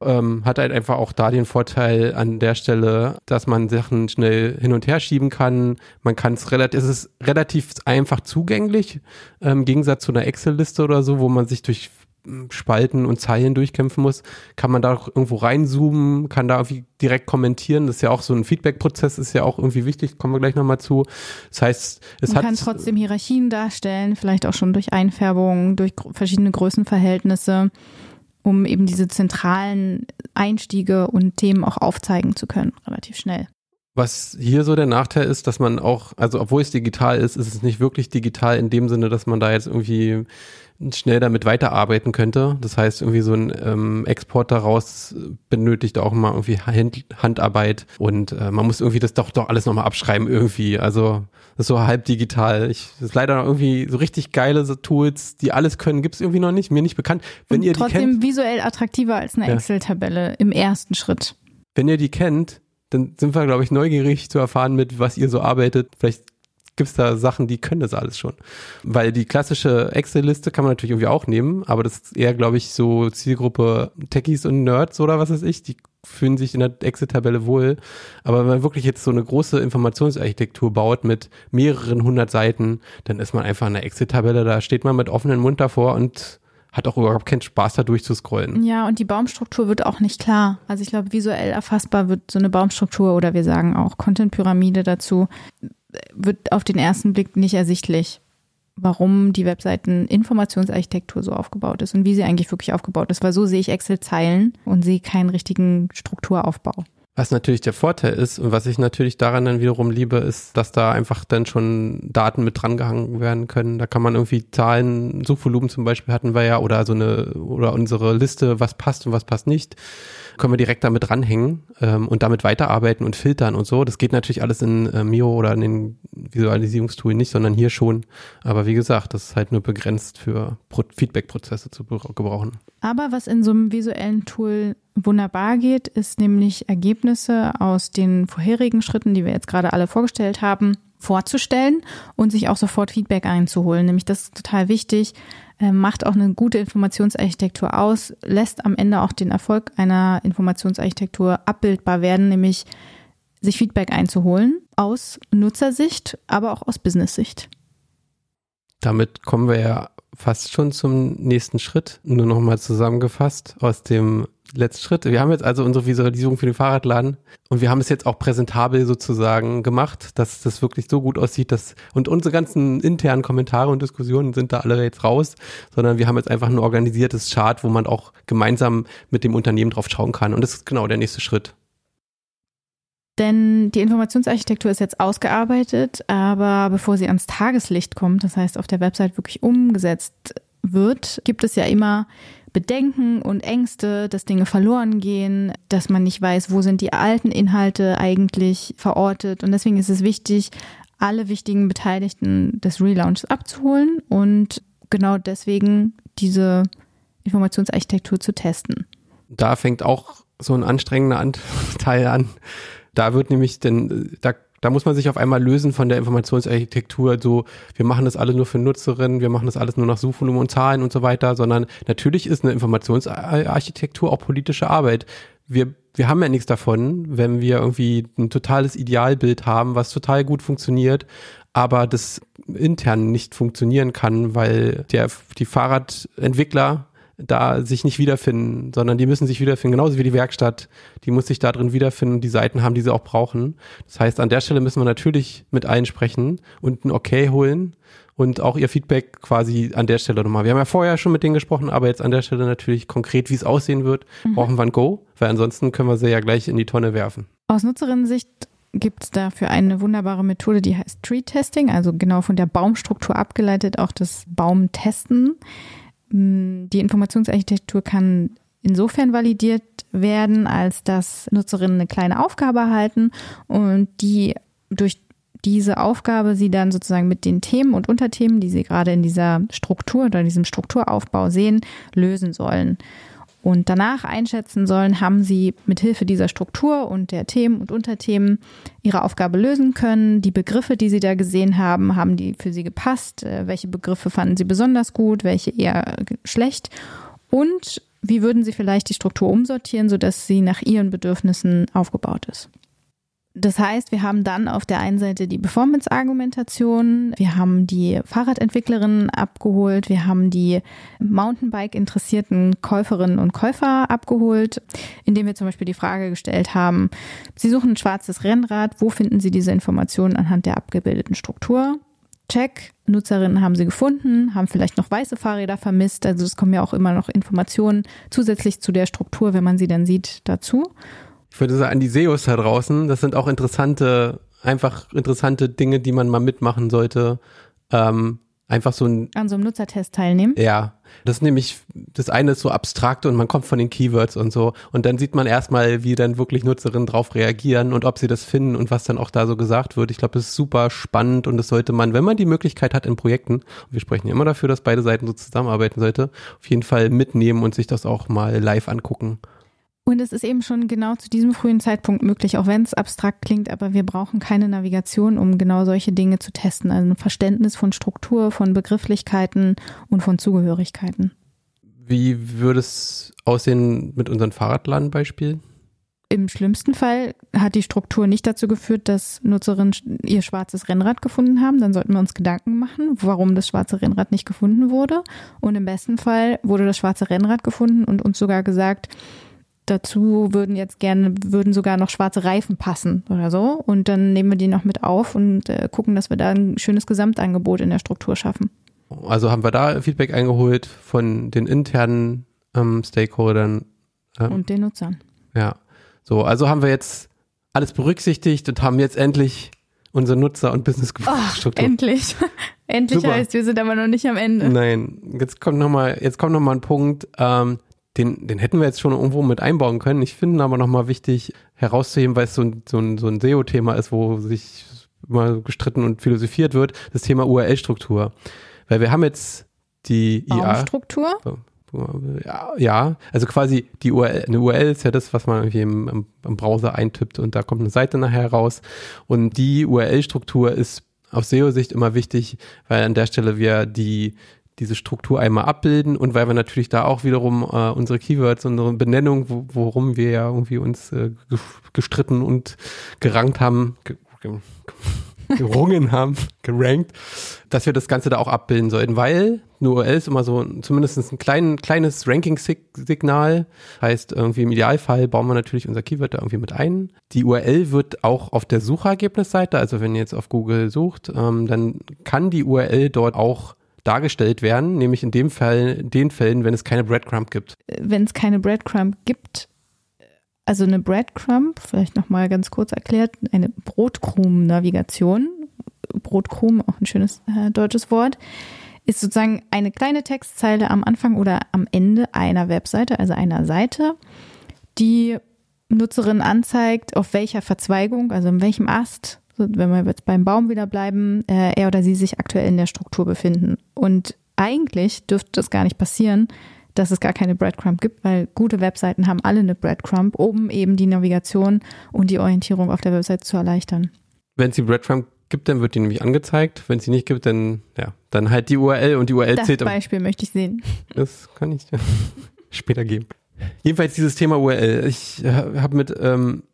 Ähm, hat halt einfach auch da den Vorteil an der Stelle, dass man Sachen schnell hin und her schieben kann. Man kann es relativ, es ist relativ einfach zugänglich, ähm, im Gegensatz zu einer Excel-Liste oder so, wo man sich durch Spalten und Zeilen durchkämpfen muss, kann man da auch irgendwo reinzoomen, kann da irgendwie direkt kommentieren. Das ist ja auch so ein Feedback-Prozess, ist ja auch irgendwie wichtig, kommen wir gleich nochmal zu. Das heißt, es man hat. kann trotzdem Hierarchien darstellen, vielleicht auch schon durch Einfärbungen, durch verschiedene Größenverhältnisse, um eben diese zentralen Einstiege und Themen auch aufzeigen zu können, relativ schnell. Was hier so der Nachteil ist, dass man auch, also obwohl es digital ist, ist es nicht wirklich digital in dem Sinne, dass man da jetzt irgendwie schnell damit weiterarbeiten könnte. Das heißt, irgendwie so ein ähm, Export daraus benötigt auch mal irgendwie Hand, Handarbeit und äh, man muss irgendwie das doch doch alles nochmal abschreiben irgendwie. Also das ist so halb digital. Ich, das ist leider noch irgendwie so richtig geile so Tools, die alles können, gibt's irgendwie noch nicht, mir nicht bekannt. Wenn und ihr trotzdem die kennt, visuell attraktiver als eine Ja. Excel-Tabelle im ersten Schritt. wenn ihr die kennt, dann sind wir, glaube ich, neugierig zu erfahren, mit was ihr so arbeitet. Vielleicht gibt's da Sachen, die können das alles schon. Weil die klassische Excel-Liste kann man natürlich irgendwie auch nehmen, aber das ist eher, glaube ich, so Zielgruppe Techies und Nerds oder was weiß ich, die fühlen sich in der Excel-Tabelle wohl. Aber wenn man wirklich jetzt so eine große Informationsarchitektur baut mit mehreren hundert Seiten, dann ist man einfach in der Excel-Tabelle, da steht man mit offenem Mund davor und hat auch überhaupt keinen Spaß, da durchzuscrollen. Ja, und die Baumstruktur wird auch nicht klar. Also ich glaube, visuell erfassbar wird so eine Baumstruktur oder wir sagen auch Content-Pyramide dazu, wird auf den ersten Blick nicht ersichtlich, warum die Webseiten Informationsarchitektur so aufgebaut ist und wie sie eigentlich wirklich aufgebaut ist. Weil so sehe ich Excel-Zeilen und sehe keinen richtigen Strukturaufbau. Was natürlich der Vorteil ist und was ich natürlich daran dann wiederum liebe, ist, dass da einfach dann schon Daten mit drangehangen werden können. Da kann man irgendwie Zahlen, Suchvolumen zum Beispiel hatten wir ja oder so eine oder unsere Liste, was passt und was passt nicht, können wir direkt damit dranhängen ähm, und damit weiterarbeiten und filtern und so. Das geht natürlich alles in äh, Mio oder in den Visualisierungstool nicht, sondern hier schon. Aber wie gesagt, das ist halt nur begrenzt für Pro Feedback-Prozesse zu gebrauchen. Aber was in so einem visuellen Tool wunderbar geht, ist nämlich Ergebnisse aus den vorherigen Schritten, die wir jetzt gerade alle vorgestellt haben, vorzustellen und sich auch sofort Feedback einzuholen. Nämlich das ist total wichtig, äh, macht auch eine gute Informationsarchitektur aus, lässt am Ende auch den Erfolg einer Informationsarchitektur abbildbar werden, nämlich sich Feedback einzuholen aus Nutzersicht, aber auch aus Business-Sicht. Damit kommen wir ja fast schon zum nächsten Schritt. Nur nochmal zusammengefasst aus dem letzten Schritt. Wir haben jetzt also unsere Visualisierung für den Fahrradladen und wir haben es jetzt auch präsentabel sozusagen gemacht, dass das wirklich so gut aussieht, dass und unsere ganzen internen Kommentare und Diskussionen sind da alle jetzt raus, sondern wir haben jetzt einfach ein organisiertes Chart, wo man auch gemeinsam mit dem Unternehmen drauf schauen kann und das ist genau der nächste Schritt. Denn die Informationsarchitektur ist jetzt ausgearbeitet, aber bevor sie ans Tageslicht kommt, das heißt auf der Website wirklich umgesetzt wird, gibt es ja immer Bedenken und Ängste, dass Dinge verloren gehen, dass man nicht weiß, wo sind die alten Inhalte eigentlich verortet. Und deswegen ist es wichtig, alle wichtigen Beteiligten des Relaunches abzuholen und genau deswegen diese Informationsarchitektur zu testen. Da fängt auch so ein anstrengender Anteil an. *laughs* Da wird nämlich denn, da, da muss man sich auf einmal lösen von der Informationsarchitektur, so, wir machen das alle nur für Nutzerinnen, wir machen das alles nur nach Suchvolumen und Zahlen und so weiter, sondern natürlich ist eine Informationsarchitektur auch politische Arbeit. Wir, wir haben ja nichts davon, wenn wir irgendwie ein totales Idealbild haben, was total gut funktioniert, aber das intern nicht funktionieren kann, weil der, die Fahrradentwickler da sich nicht wiederfinden, sondern die müssen sich wiederfinden, genauso wie die Werkstatt, die muss sich da drin wiederfinden, die Seiten haben, die sie auch brauchen. Das heißt, an der Stelle müssen wir natürlich mit allen sprechen und ein Okay holen und auch ihr Feedback quasi an der Stelle nochmal. Wir haben ja vorher schon mit denen gesprochen, aber jetzt an der Stelle natürlich konkret, wie es aussehen wird, mhm. brauchen wir ein Go, weil ansonsten können wir sie ja gleich in die Tonne werfen. Aus Nutzerinnensicht gibt es dafür eine wunderbare Methode, die heißt Tree Testing, also genau von der Baumstruktur abgeleitet, auch das Baumtesten Die Informationsarchitektur kann insofern validiert werden, als dass Nutzerinnen eine kleine Aufgabe erhalten und die durch diese Aufgabe sie dann sozusagen mit den Themen und Unterthemen, die sie gerade in dieser Struktur oder diesem Strukturaufbau sehen, lösen sollen. Und danach einschätzen sollen, haben sie mit Hilfe dieser Struktur und der Themen und Unterthemen ihre Aufgabe lösen können. Die Begriffe, die sie da gesehen haben, haben die für sie gepasst? Äh, welche Begriffe fanden sie besonders gut? Welche eher schlecht? Und wie würden sie vielleicht die Struktur umsortieren, sodass sie nach ihren Bedürfnissen aufgebaut ist? Das heißt, wir haben dann auf der einen Seite die Performance-Argumentation, wir haben die Fahrradentwicklerinnen abgeholt, wir haben die Mountainbike-interessierten Käuferinnen und Käufer abgeholt, indem wir zum Beispiel die Frage gestellt haben, Sie suchen ein schwarzes Rennrad, wo finden Sie diese Informationen anhand der abgebildeten Struktur? Check, Nutzerinnen haben sie gefunden, haben vielleicht noch weiße Fahrräder vermisst, also es kommen ja auch immer noch Informationen zusätzlich zu der Struktur, wenn man sie dann sieht, dazu ich würde sagen, an die SEOs da draußen, das sind auch interessante, einfach interessante Dinge, die man mal mitmachen sollte. Ähm, einfach so ein. An so einem Nutzertest teilnehmen? Ja. Das ist nämlich, das eine ist so abstrakt und man kommt von den Keywords und so. Und dann sieht man erstmal, wie dann wirklich Nutzerinnen drauf reagieren und ob sie das finden und was dann auch da so gesagt wird. Ich glaube, das ist super spannend und das sollte man, wenn man die Möglichkeit hat in Projekten, und wir sprechen ja immer dafür, dass beide Seiten so zusammenarbeiten sollte, auf jeden Fall mitnehmen und sich das auch mal live angucken. Und es ist eben schon genau zu diesem frühen Zeitpunkt möglich, auch wenn es abstrakt klingt, aber wir brauchen keine Navigation, um genau solche Dinge zu testen. Also ein Verständnis von Struktur, von Begrifflichkeiten und von Zugehörigkeiten. Wie würde es aussehen mit unseren Fahrradladenbeispielen? Im schlimmsten Fall hat die Struktur nicht dazu geführt, dass Nutzerinnen ihr schwarzes Rennrad gefunden haben. Dann sollten wir uns Gedanken machen, warum das schwarze Rennrad nicht gefunden wurde. Und im besten Fall wurde das schwarze Rennrad gefunden und uns sogar gesagt, dazu würden jetzt gerne, würden sogar noch schwarze Reifen passen oder so. Und dann nehmen wir die noch mit auf und äh, gucken, dass wir da ein schönes Gesamtangebot in der Struktur schaffen. Also haben wir da Feedback eingeholt von den internen ähm, Stakeholdern. Äh, und den Nutzern. Ja. So, also haben wir jetzt alles berücksichtigt und haben jetzt endlich unsere Nutzer- und Business-Struktur. Oh, endlich. *laughs* endlich Super. heißt, wir sind aber noch nicht am Ende. Nein, jetzt kommt nochmal, jetzt kommt nochmal ein Punkt, ähm, den, den hätten wir jetzt schon irgendwo mit einbauen können. Ich finde aber nochmal wichtig herauszuheben, weil es so ein, so ein, so ein SEO-Thema ist, wo sich immer gestritten und philosophiert wird, das Thema URL-Struktur. Weil wir haben jetzt die IA. struktur Ja, ja, also quasi die URL, eine URL ist ja das, was man irgendwie im, im, im Browser eintippt und da kommt eine Seite nachher raus. Und die URL-Struktur ist aus SEO-Sicht immer wichtig, weil an der Stelle wir die diese Struktur einmal abbilden und weil wir natürlich da auch wiederum äh, unsere Keywords, unsere Benennung, wo, worum wir ja irgendwie uns äh, gestritten und gerankt haben, ge ge gerungen haben, *laughs* gerankt, dass wir das Ganze da auch abbilden sollten, weil eine URL ist immer so zumindest ein klein, kleines Ranking-Signal. Heißt, irgendwie im Idealfall bauen wir natürlich unser Keyword da irgendwie mit ein. Die URL wird auch auf der Suchergebnisseite, also wenn ihr jetzt auf Google sucht, ähm, dann kann die URL dort auch dargestellt werden, nämlich in dem Fall, den Fällen, wenn es keine Breadcrumb gibt. Wenn es keine Breadcrumb gibt, also eine Breadcrumb, vielleicht nochmal ganz kurz erklärt, eine Brotkrumen-Navigation, Brotkrumen, auch ein schönes äh, deutsches Wort, ist sozusagen eine kleine Textzeile am Anfang oder am Ende einer Webseite, also einer Seite, die Nutzerin anzeigt, auf welcher Verzweigung, also in welchem Ast wenn wir jetzt beim Baum wieder bleiben, äh, er oder sie sich aktuell in der Struktur befinden. Und eigentlich dürfte das gar nicht passieren, dass es gar keine Breadcrumb gibt, weil gute Webseiten haben alle eine Breadcrumb, um eben die Navigation und die Orientierung auf der Webseite zu erleichtern. Wenn es die Breadcrumb gibt, dann wird die nämlich angezeigt. Wenn es sie nicht gibt, dann ja, dann halt die URL und die URL das zählt. Das Beispiel möchte ich sehen. Das kann ich *laughs* später geben. Jedenfalls dieses Thema URL. Ich habe mit ähm,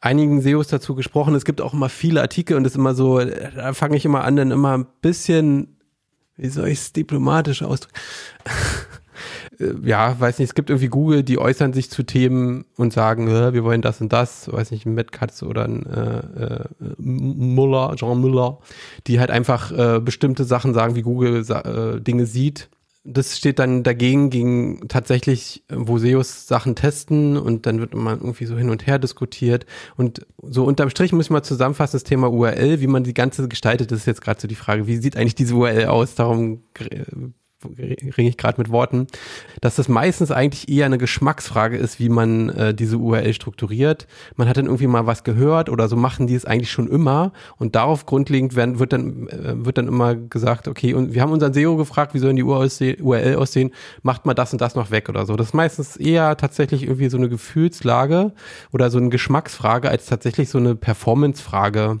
einigen SEOs dazu gesprochen. Es gibt auch immer viele Artikel und es ist immer so, da fange ich immer an, dann immer ein bisschen, wie soll ich es diplomatisch ausdrücken? *laughs* ja, weiß nicht, es gibt irgendwie Google, die äußern sich zu Themen und sagen, wir wollen das und das, weiß nicht, ein Metcatz oder ein äh, äh, Muller, Jean Müller, die halt einfach äh, bestimmte Sachen sagen, wie Google äh, Dinge sieht das steht dann dagegen, gegen tatsächlich, wo SEOs Sachen testen und dann wird immer irgendwie so hin und her diskutiert. Und so unterm Strich muss ich mal zusammenfassen, das Thema URL, wie man die ganze gestaltet, das ist jetzt gerade so die Frage, wie sieht eigentlich diese URL aus? Darum ringe ich gerade mit Worten, dass das meistens eigentlich eher eine Geschmacksfrage ist, wie man äh, diese URL strukturiert. Man hat dann irgendwie mal was gehört oder so machen die es eigentlich schon immer und darauf grundlegend werden, wird dann äh, wird dann immer gesagt, okay, und wir haben unseren SEO gefragt, wie sollen die URL aussehen, macht mal das und das noch weg oder so. Das ist meistens eher tatsächlich irgendwie so eine Gefühlslage oder so eine Geschmacksfrage als tatsächlich so eine Performancefrage.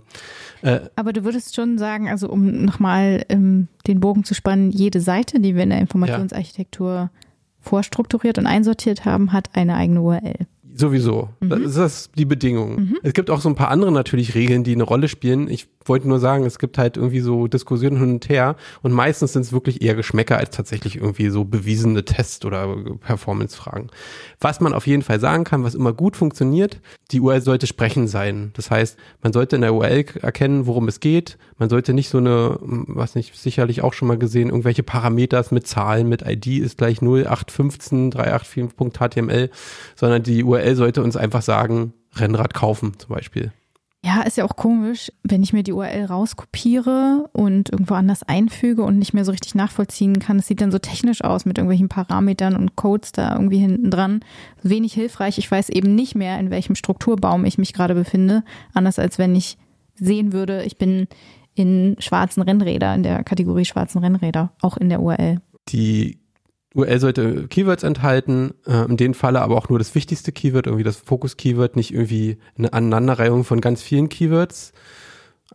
Äh, Aber du würdest schon sagen, also um nochmal ähm, den Bogen zu spannen, jede Seite, die wir in der Informationsarchitektur vorstrukturiert und einsortiert haben, hat eine eigene URL. Sowieso. Mhm. Das ist die Bedingung. Mhm. Es gibt auch so ein paar andere natürlich Regeln, die eine Rolle spielen. Ich wollte nur sagen, es gibt halt irgendwie so Diskussionen hin und her und meistens sind es wirklich eher Geschmäcker als tatsächlich irgendwie so bewiesene Test- oder Performance-Fragen. Was man auf jeden Fall sagen kann, was immer gut funktioniert, die URL sollte sprechen sein. Das heißt, man sollte in der URL erkennen, worum es geht. Man sollte nicht so eine, was nicht, sicherlich auch schon mal gesehen, irgendwelche Parameters mit Zahlen, mit ID ist gleich 0815 384.html, sondern die URL sollte uns einfach sagen, Rennrad kaufen zum Beispiel. Ja, ist ja auch komisch, wenn ich mir die URL rauskopiere und irgendwo anders einfüge und nicht mehr so richtig nachvollziehen kann. Es sieht dann so technisch aus mit irgendwelchen Parametern und Codes da irgendwie hinten dran. Wenig hilfreich. Ich weiß eben nicht mehr, in welchem Strukturbaum ich mich gerade befinde. Anders als wenn ich sehen würde, ich bin in schwarzen Rennräder, in der Kategorie schwarzen Rennräder, auch in der URL. Die URL sollte Keywords enthalten, äh, in dem Falle aber auch nur das wichtigste Keyword, irgendwie das Fokus-Keyword, nicht irgendwie eine Aneinanderreihung von ganz vielen Keywords.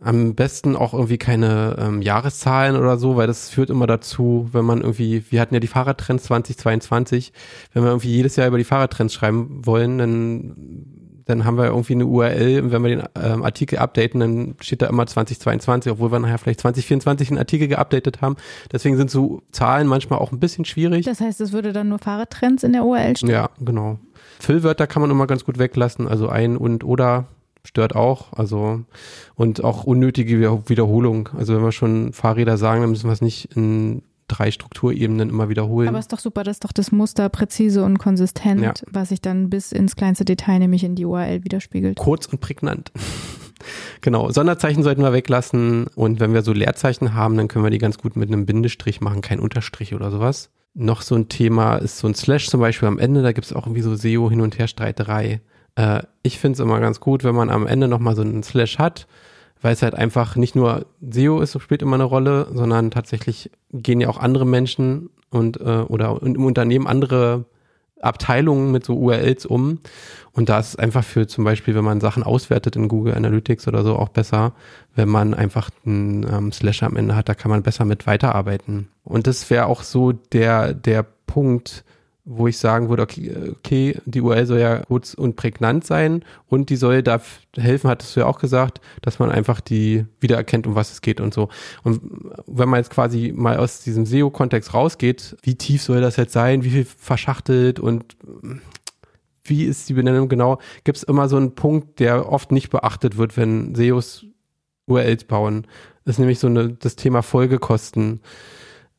Am besten auch irgendwie keine ähm, Jahreszahlen oder so, weil das führt immer dazu, wenn man irgendwie, wir hatten ja die Fahrradtrends 2022, wenn wir irgendwie jedes Jahr über die Fahrradtrends schreiben wollen, dann dann haben wir irgendwie eine URL und wenn wir den ähm, Artikel updaten, dann steht da immer 2022, obwohl wir nachher vielleicht 2024 einen Artikel geupdatet haben. Deswegen sind so Zahlen manchmal auch ein bisschen schwierig. Das heißt, es würde dann nur Fahrradtrends in der URL stehen? Ja, genau. Füllwörter kann man immer ganz gut weglassen, also ein und oder stört auch, also und auch unnötige Wiederholung. Also wenn wir schon Fahrräder sagen, dann müssen wir es nicht in drei Strukturebenen immer wiederholen. Aber ist doch super, das ist doch das Muster präzise und konsistent, ja. was sich dann bis ins kleinste Detail nämlich in die URL widerspiegelt. Kurz und prägnant. *laughs* genau, Sonderzeichen sollten wir weglassen und wenn wir so Leerzeichen haben, dann können wir die ganz gut mit einem Bindestrich machen, kein Unterstrich oder sowas. Noch so ein Thema ist so ein Slash zum Beispiel am Ende, da gibt es auch irgendwie so SEO hin und her Streiterei. Äh, ich finde es immer ganz gut, wenn man am Ende nochmal so einen Slash hat, weil es halt einfach nicht nur SEO ist, spielt immer eine Rolle, sondern tatsächlich gehen ja auch andere Menschen und äh, oder im Unternehmen andere Abteilungen mit so URLs um. Und da ist es einfach für zum Beispiel, wenn man Sachen auswertet in Google Analytics oder so, auch besser, wenn man einfach einen ähm, Slash am Ende hat, da kann man besser mit weiterarbeiten. Und das wäre auch so der, der Punkt, wo ich sagen würde, okay, okay, die URL soll ja kurz und prägnant sein und die soll da helfen, hattest du ja auch gesagt, dass man einfach die wiedererkennt, um was es geht und so. Und wenn man jetzt quasi mal aus diesem SEO-Kontext rausgeht, wie tief soll das jetzt sein, wie viel verschachtelt und wie ist die Benennung genau, gibt es immer so einen Punkt, der oft nicht beachtet wird, wenn SEOs URLs bauen. Das ist nämlich so eine, das Thema Folgekosten.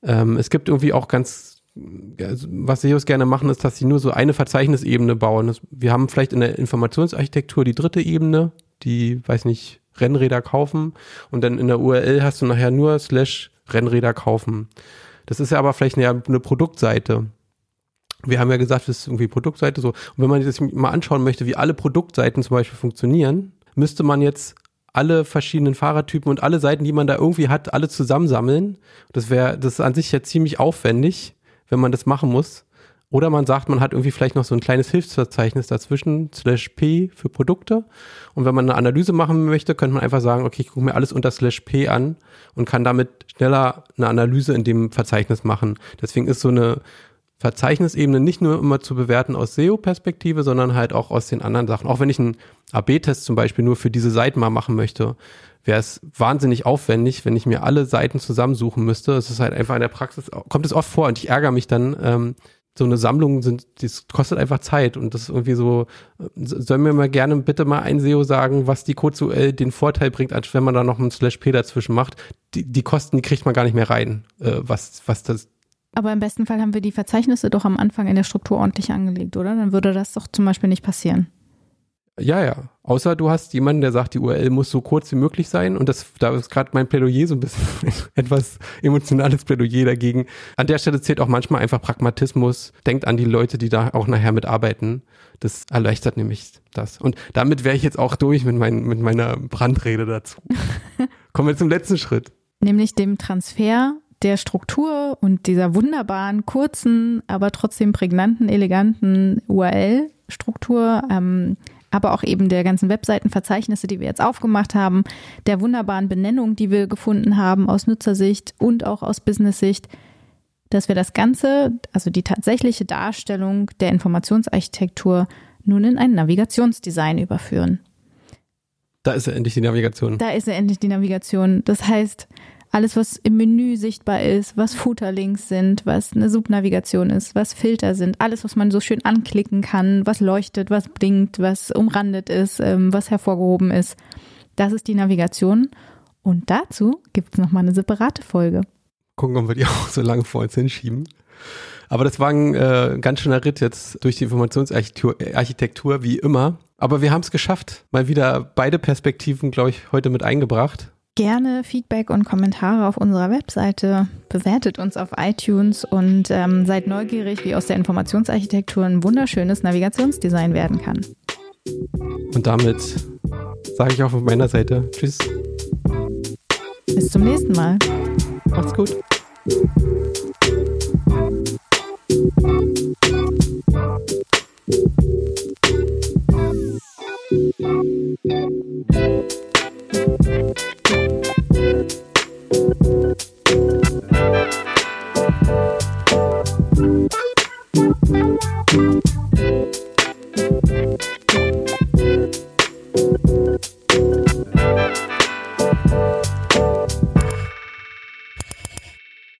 Ähm, es gibt irgendwie auch ganz was SEOs gerne machen, ist, dass sie nur so eine Verzeichnisebene bauen. Wir haben vielleicht in der Informationsarchitektur die dritte Ebene, die, weiß nicht, Rennräder kaufen und dann in der URL hast du nachher nur slash Rennräder kaufen. Das ist ja aber vielleicht eine, eine Produktseite. Wir haben ja gesagt, das ist irgendwie Produktseite so. Und wenn man sich das mal anschauen möchte, wie alle Produktseiten zum Beispiel funktionieren, müsste man jetzt alle verschiedenen Fahrertypen und alle Seiten, die man da irgendwie hat, alle zusammensammeln. Das wäre, das ist an sich ja ziemlich aufwendig wenn man das machen muss. Oder man sagt, man hat irgendwie vielleicht noch so ein kleines Hilfsverzeichnis dazwischen, slash P für Produkte. Und wenn man eine Analyse machen möchte, könnte man einfach sagen, okay, ich gucke mir alles unter slash P an und kann damit schneller eine Analyse in dem Verzeichnis machen. Deswegen ist so eine Verzeichnisebene nicht nur immer zu bewerten aus SEO-Perspektive, sondern halt auch aus den anderen Sachen. Auch wenn ich einen AB-Test zum Beispiel nur für diese Seiten mal machen möchte, wäre es wahnsinnig aufwendig, wenn ich mir alle Seiten zusammensuchen müsste. Es ist halt einfach in der Praxis, kommt es oft vor und ich ärgere mich dann, ähm, so eine Sammlung sind, das kostet einfach Zeit und das ist irgendwie so, äh, soll mir mal gerne bitte mal ein SEO sagen, was die Code den Vorteil bringt, als wenn man da noch einen Slash P dazwischen macht. Die, die Kosten, die kriegt man gar nicht mehr rein, äh, was, was das. Aber im besten Fall haben wir die Verzeichnisse doch am Anfang in der Struktur ordentlich angelegt, oder? Dann würde das doch zum Beispiel nicht passieren. Ja, ja. Außer du hast jemanden, der sagt, die URL muss so kurz wie möglich sein. Und das, da ist gerade mein Plädoyer so ein bisschen *laughs* etwas emotionales Plädoyer dagegen. An der Stelle zählt auch manchmal einfach Pragmatismus. Denkt an die Leute, die da auch nachher mitarbeiten. Das erleichtert nämlich das. Und damit wäre ich jetzt auch durch mit, mein, mit meiner Brandrede dazu. *laughs* Kommen wir zum letzten Schritt. Nämlich dem Transfer der Struktur und dieser wunderbaren, kurzen, aber trotzdem prägnanten, eleganten URL-Struktur ähm, aber auch eben der ganzen Webseitenverzeichnisse, die wir jetzt aufgemacht haben, der wunderbaren Benennung, die wir gefunden haben aus Nutzersicht und auch aus Business-Sicht, dass wir das Ganze, also die tatsächliche Darstellung der Informationsarchitektur, nun in ein Navigationsdesign überführen. Da ist ja endlich die Navigation. Da ist ja endlich die Navigation. Das heißt, alles, was im Menü sichtbar ist, was Footerlinks sind, was eine Subnavigation ist, was Filter sind, alles, was man so schön anklicken kann, was leuchtet, was blinkt, was umrandet ist, ähm, was hervorgehoben ist. Das ist die Navigation. Und dazu gibt es nochmal eine separate Folge. Gucken, ob wir die *laughs* auch so lange vor uns hinschieben. Aber das war ein äh, ganz schöner Ritt jetzt durch die Informationsarchitektur Architektur, wie immer. Aber wir haben es geschafft. Mal wieder beide Perspektiven, glaube ich, heute mit eingebracht gerne Feedback und Kommentare auf unserer Webseite, bewertet uns auf iTunes und ähm, seid neugierig, wie aus der Informationsarchitektur ein wunderschönes Navigationsdesign werden kann. Und damit sage ich auch von meiner Seite Tschüss. Bis zum nächsten Mal. Macht's gut. Thank you. Musik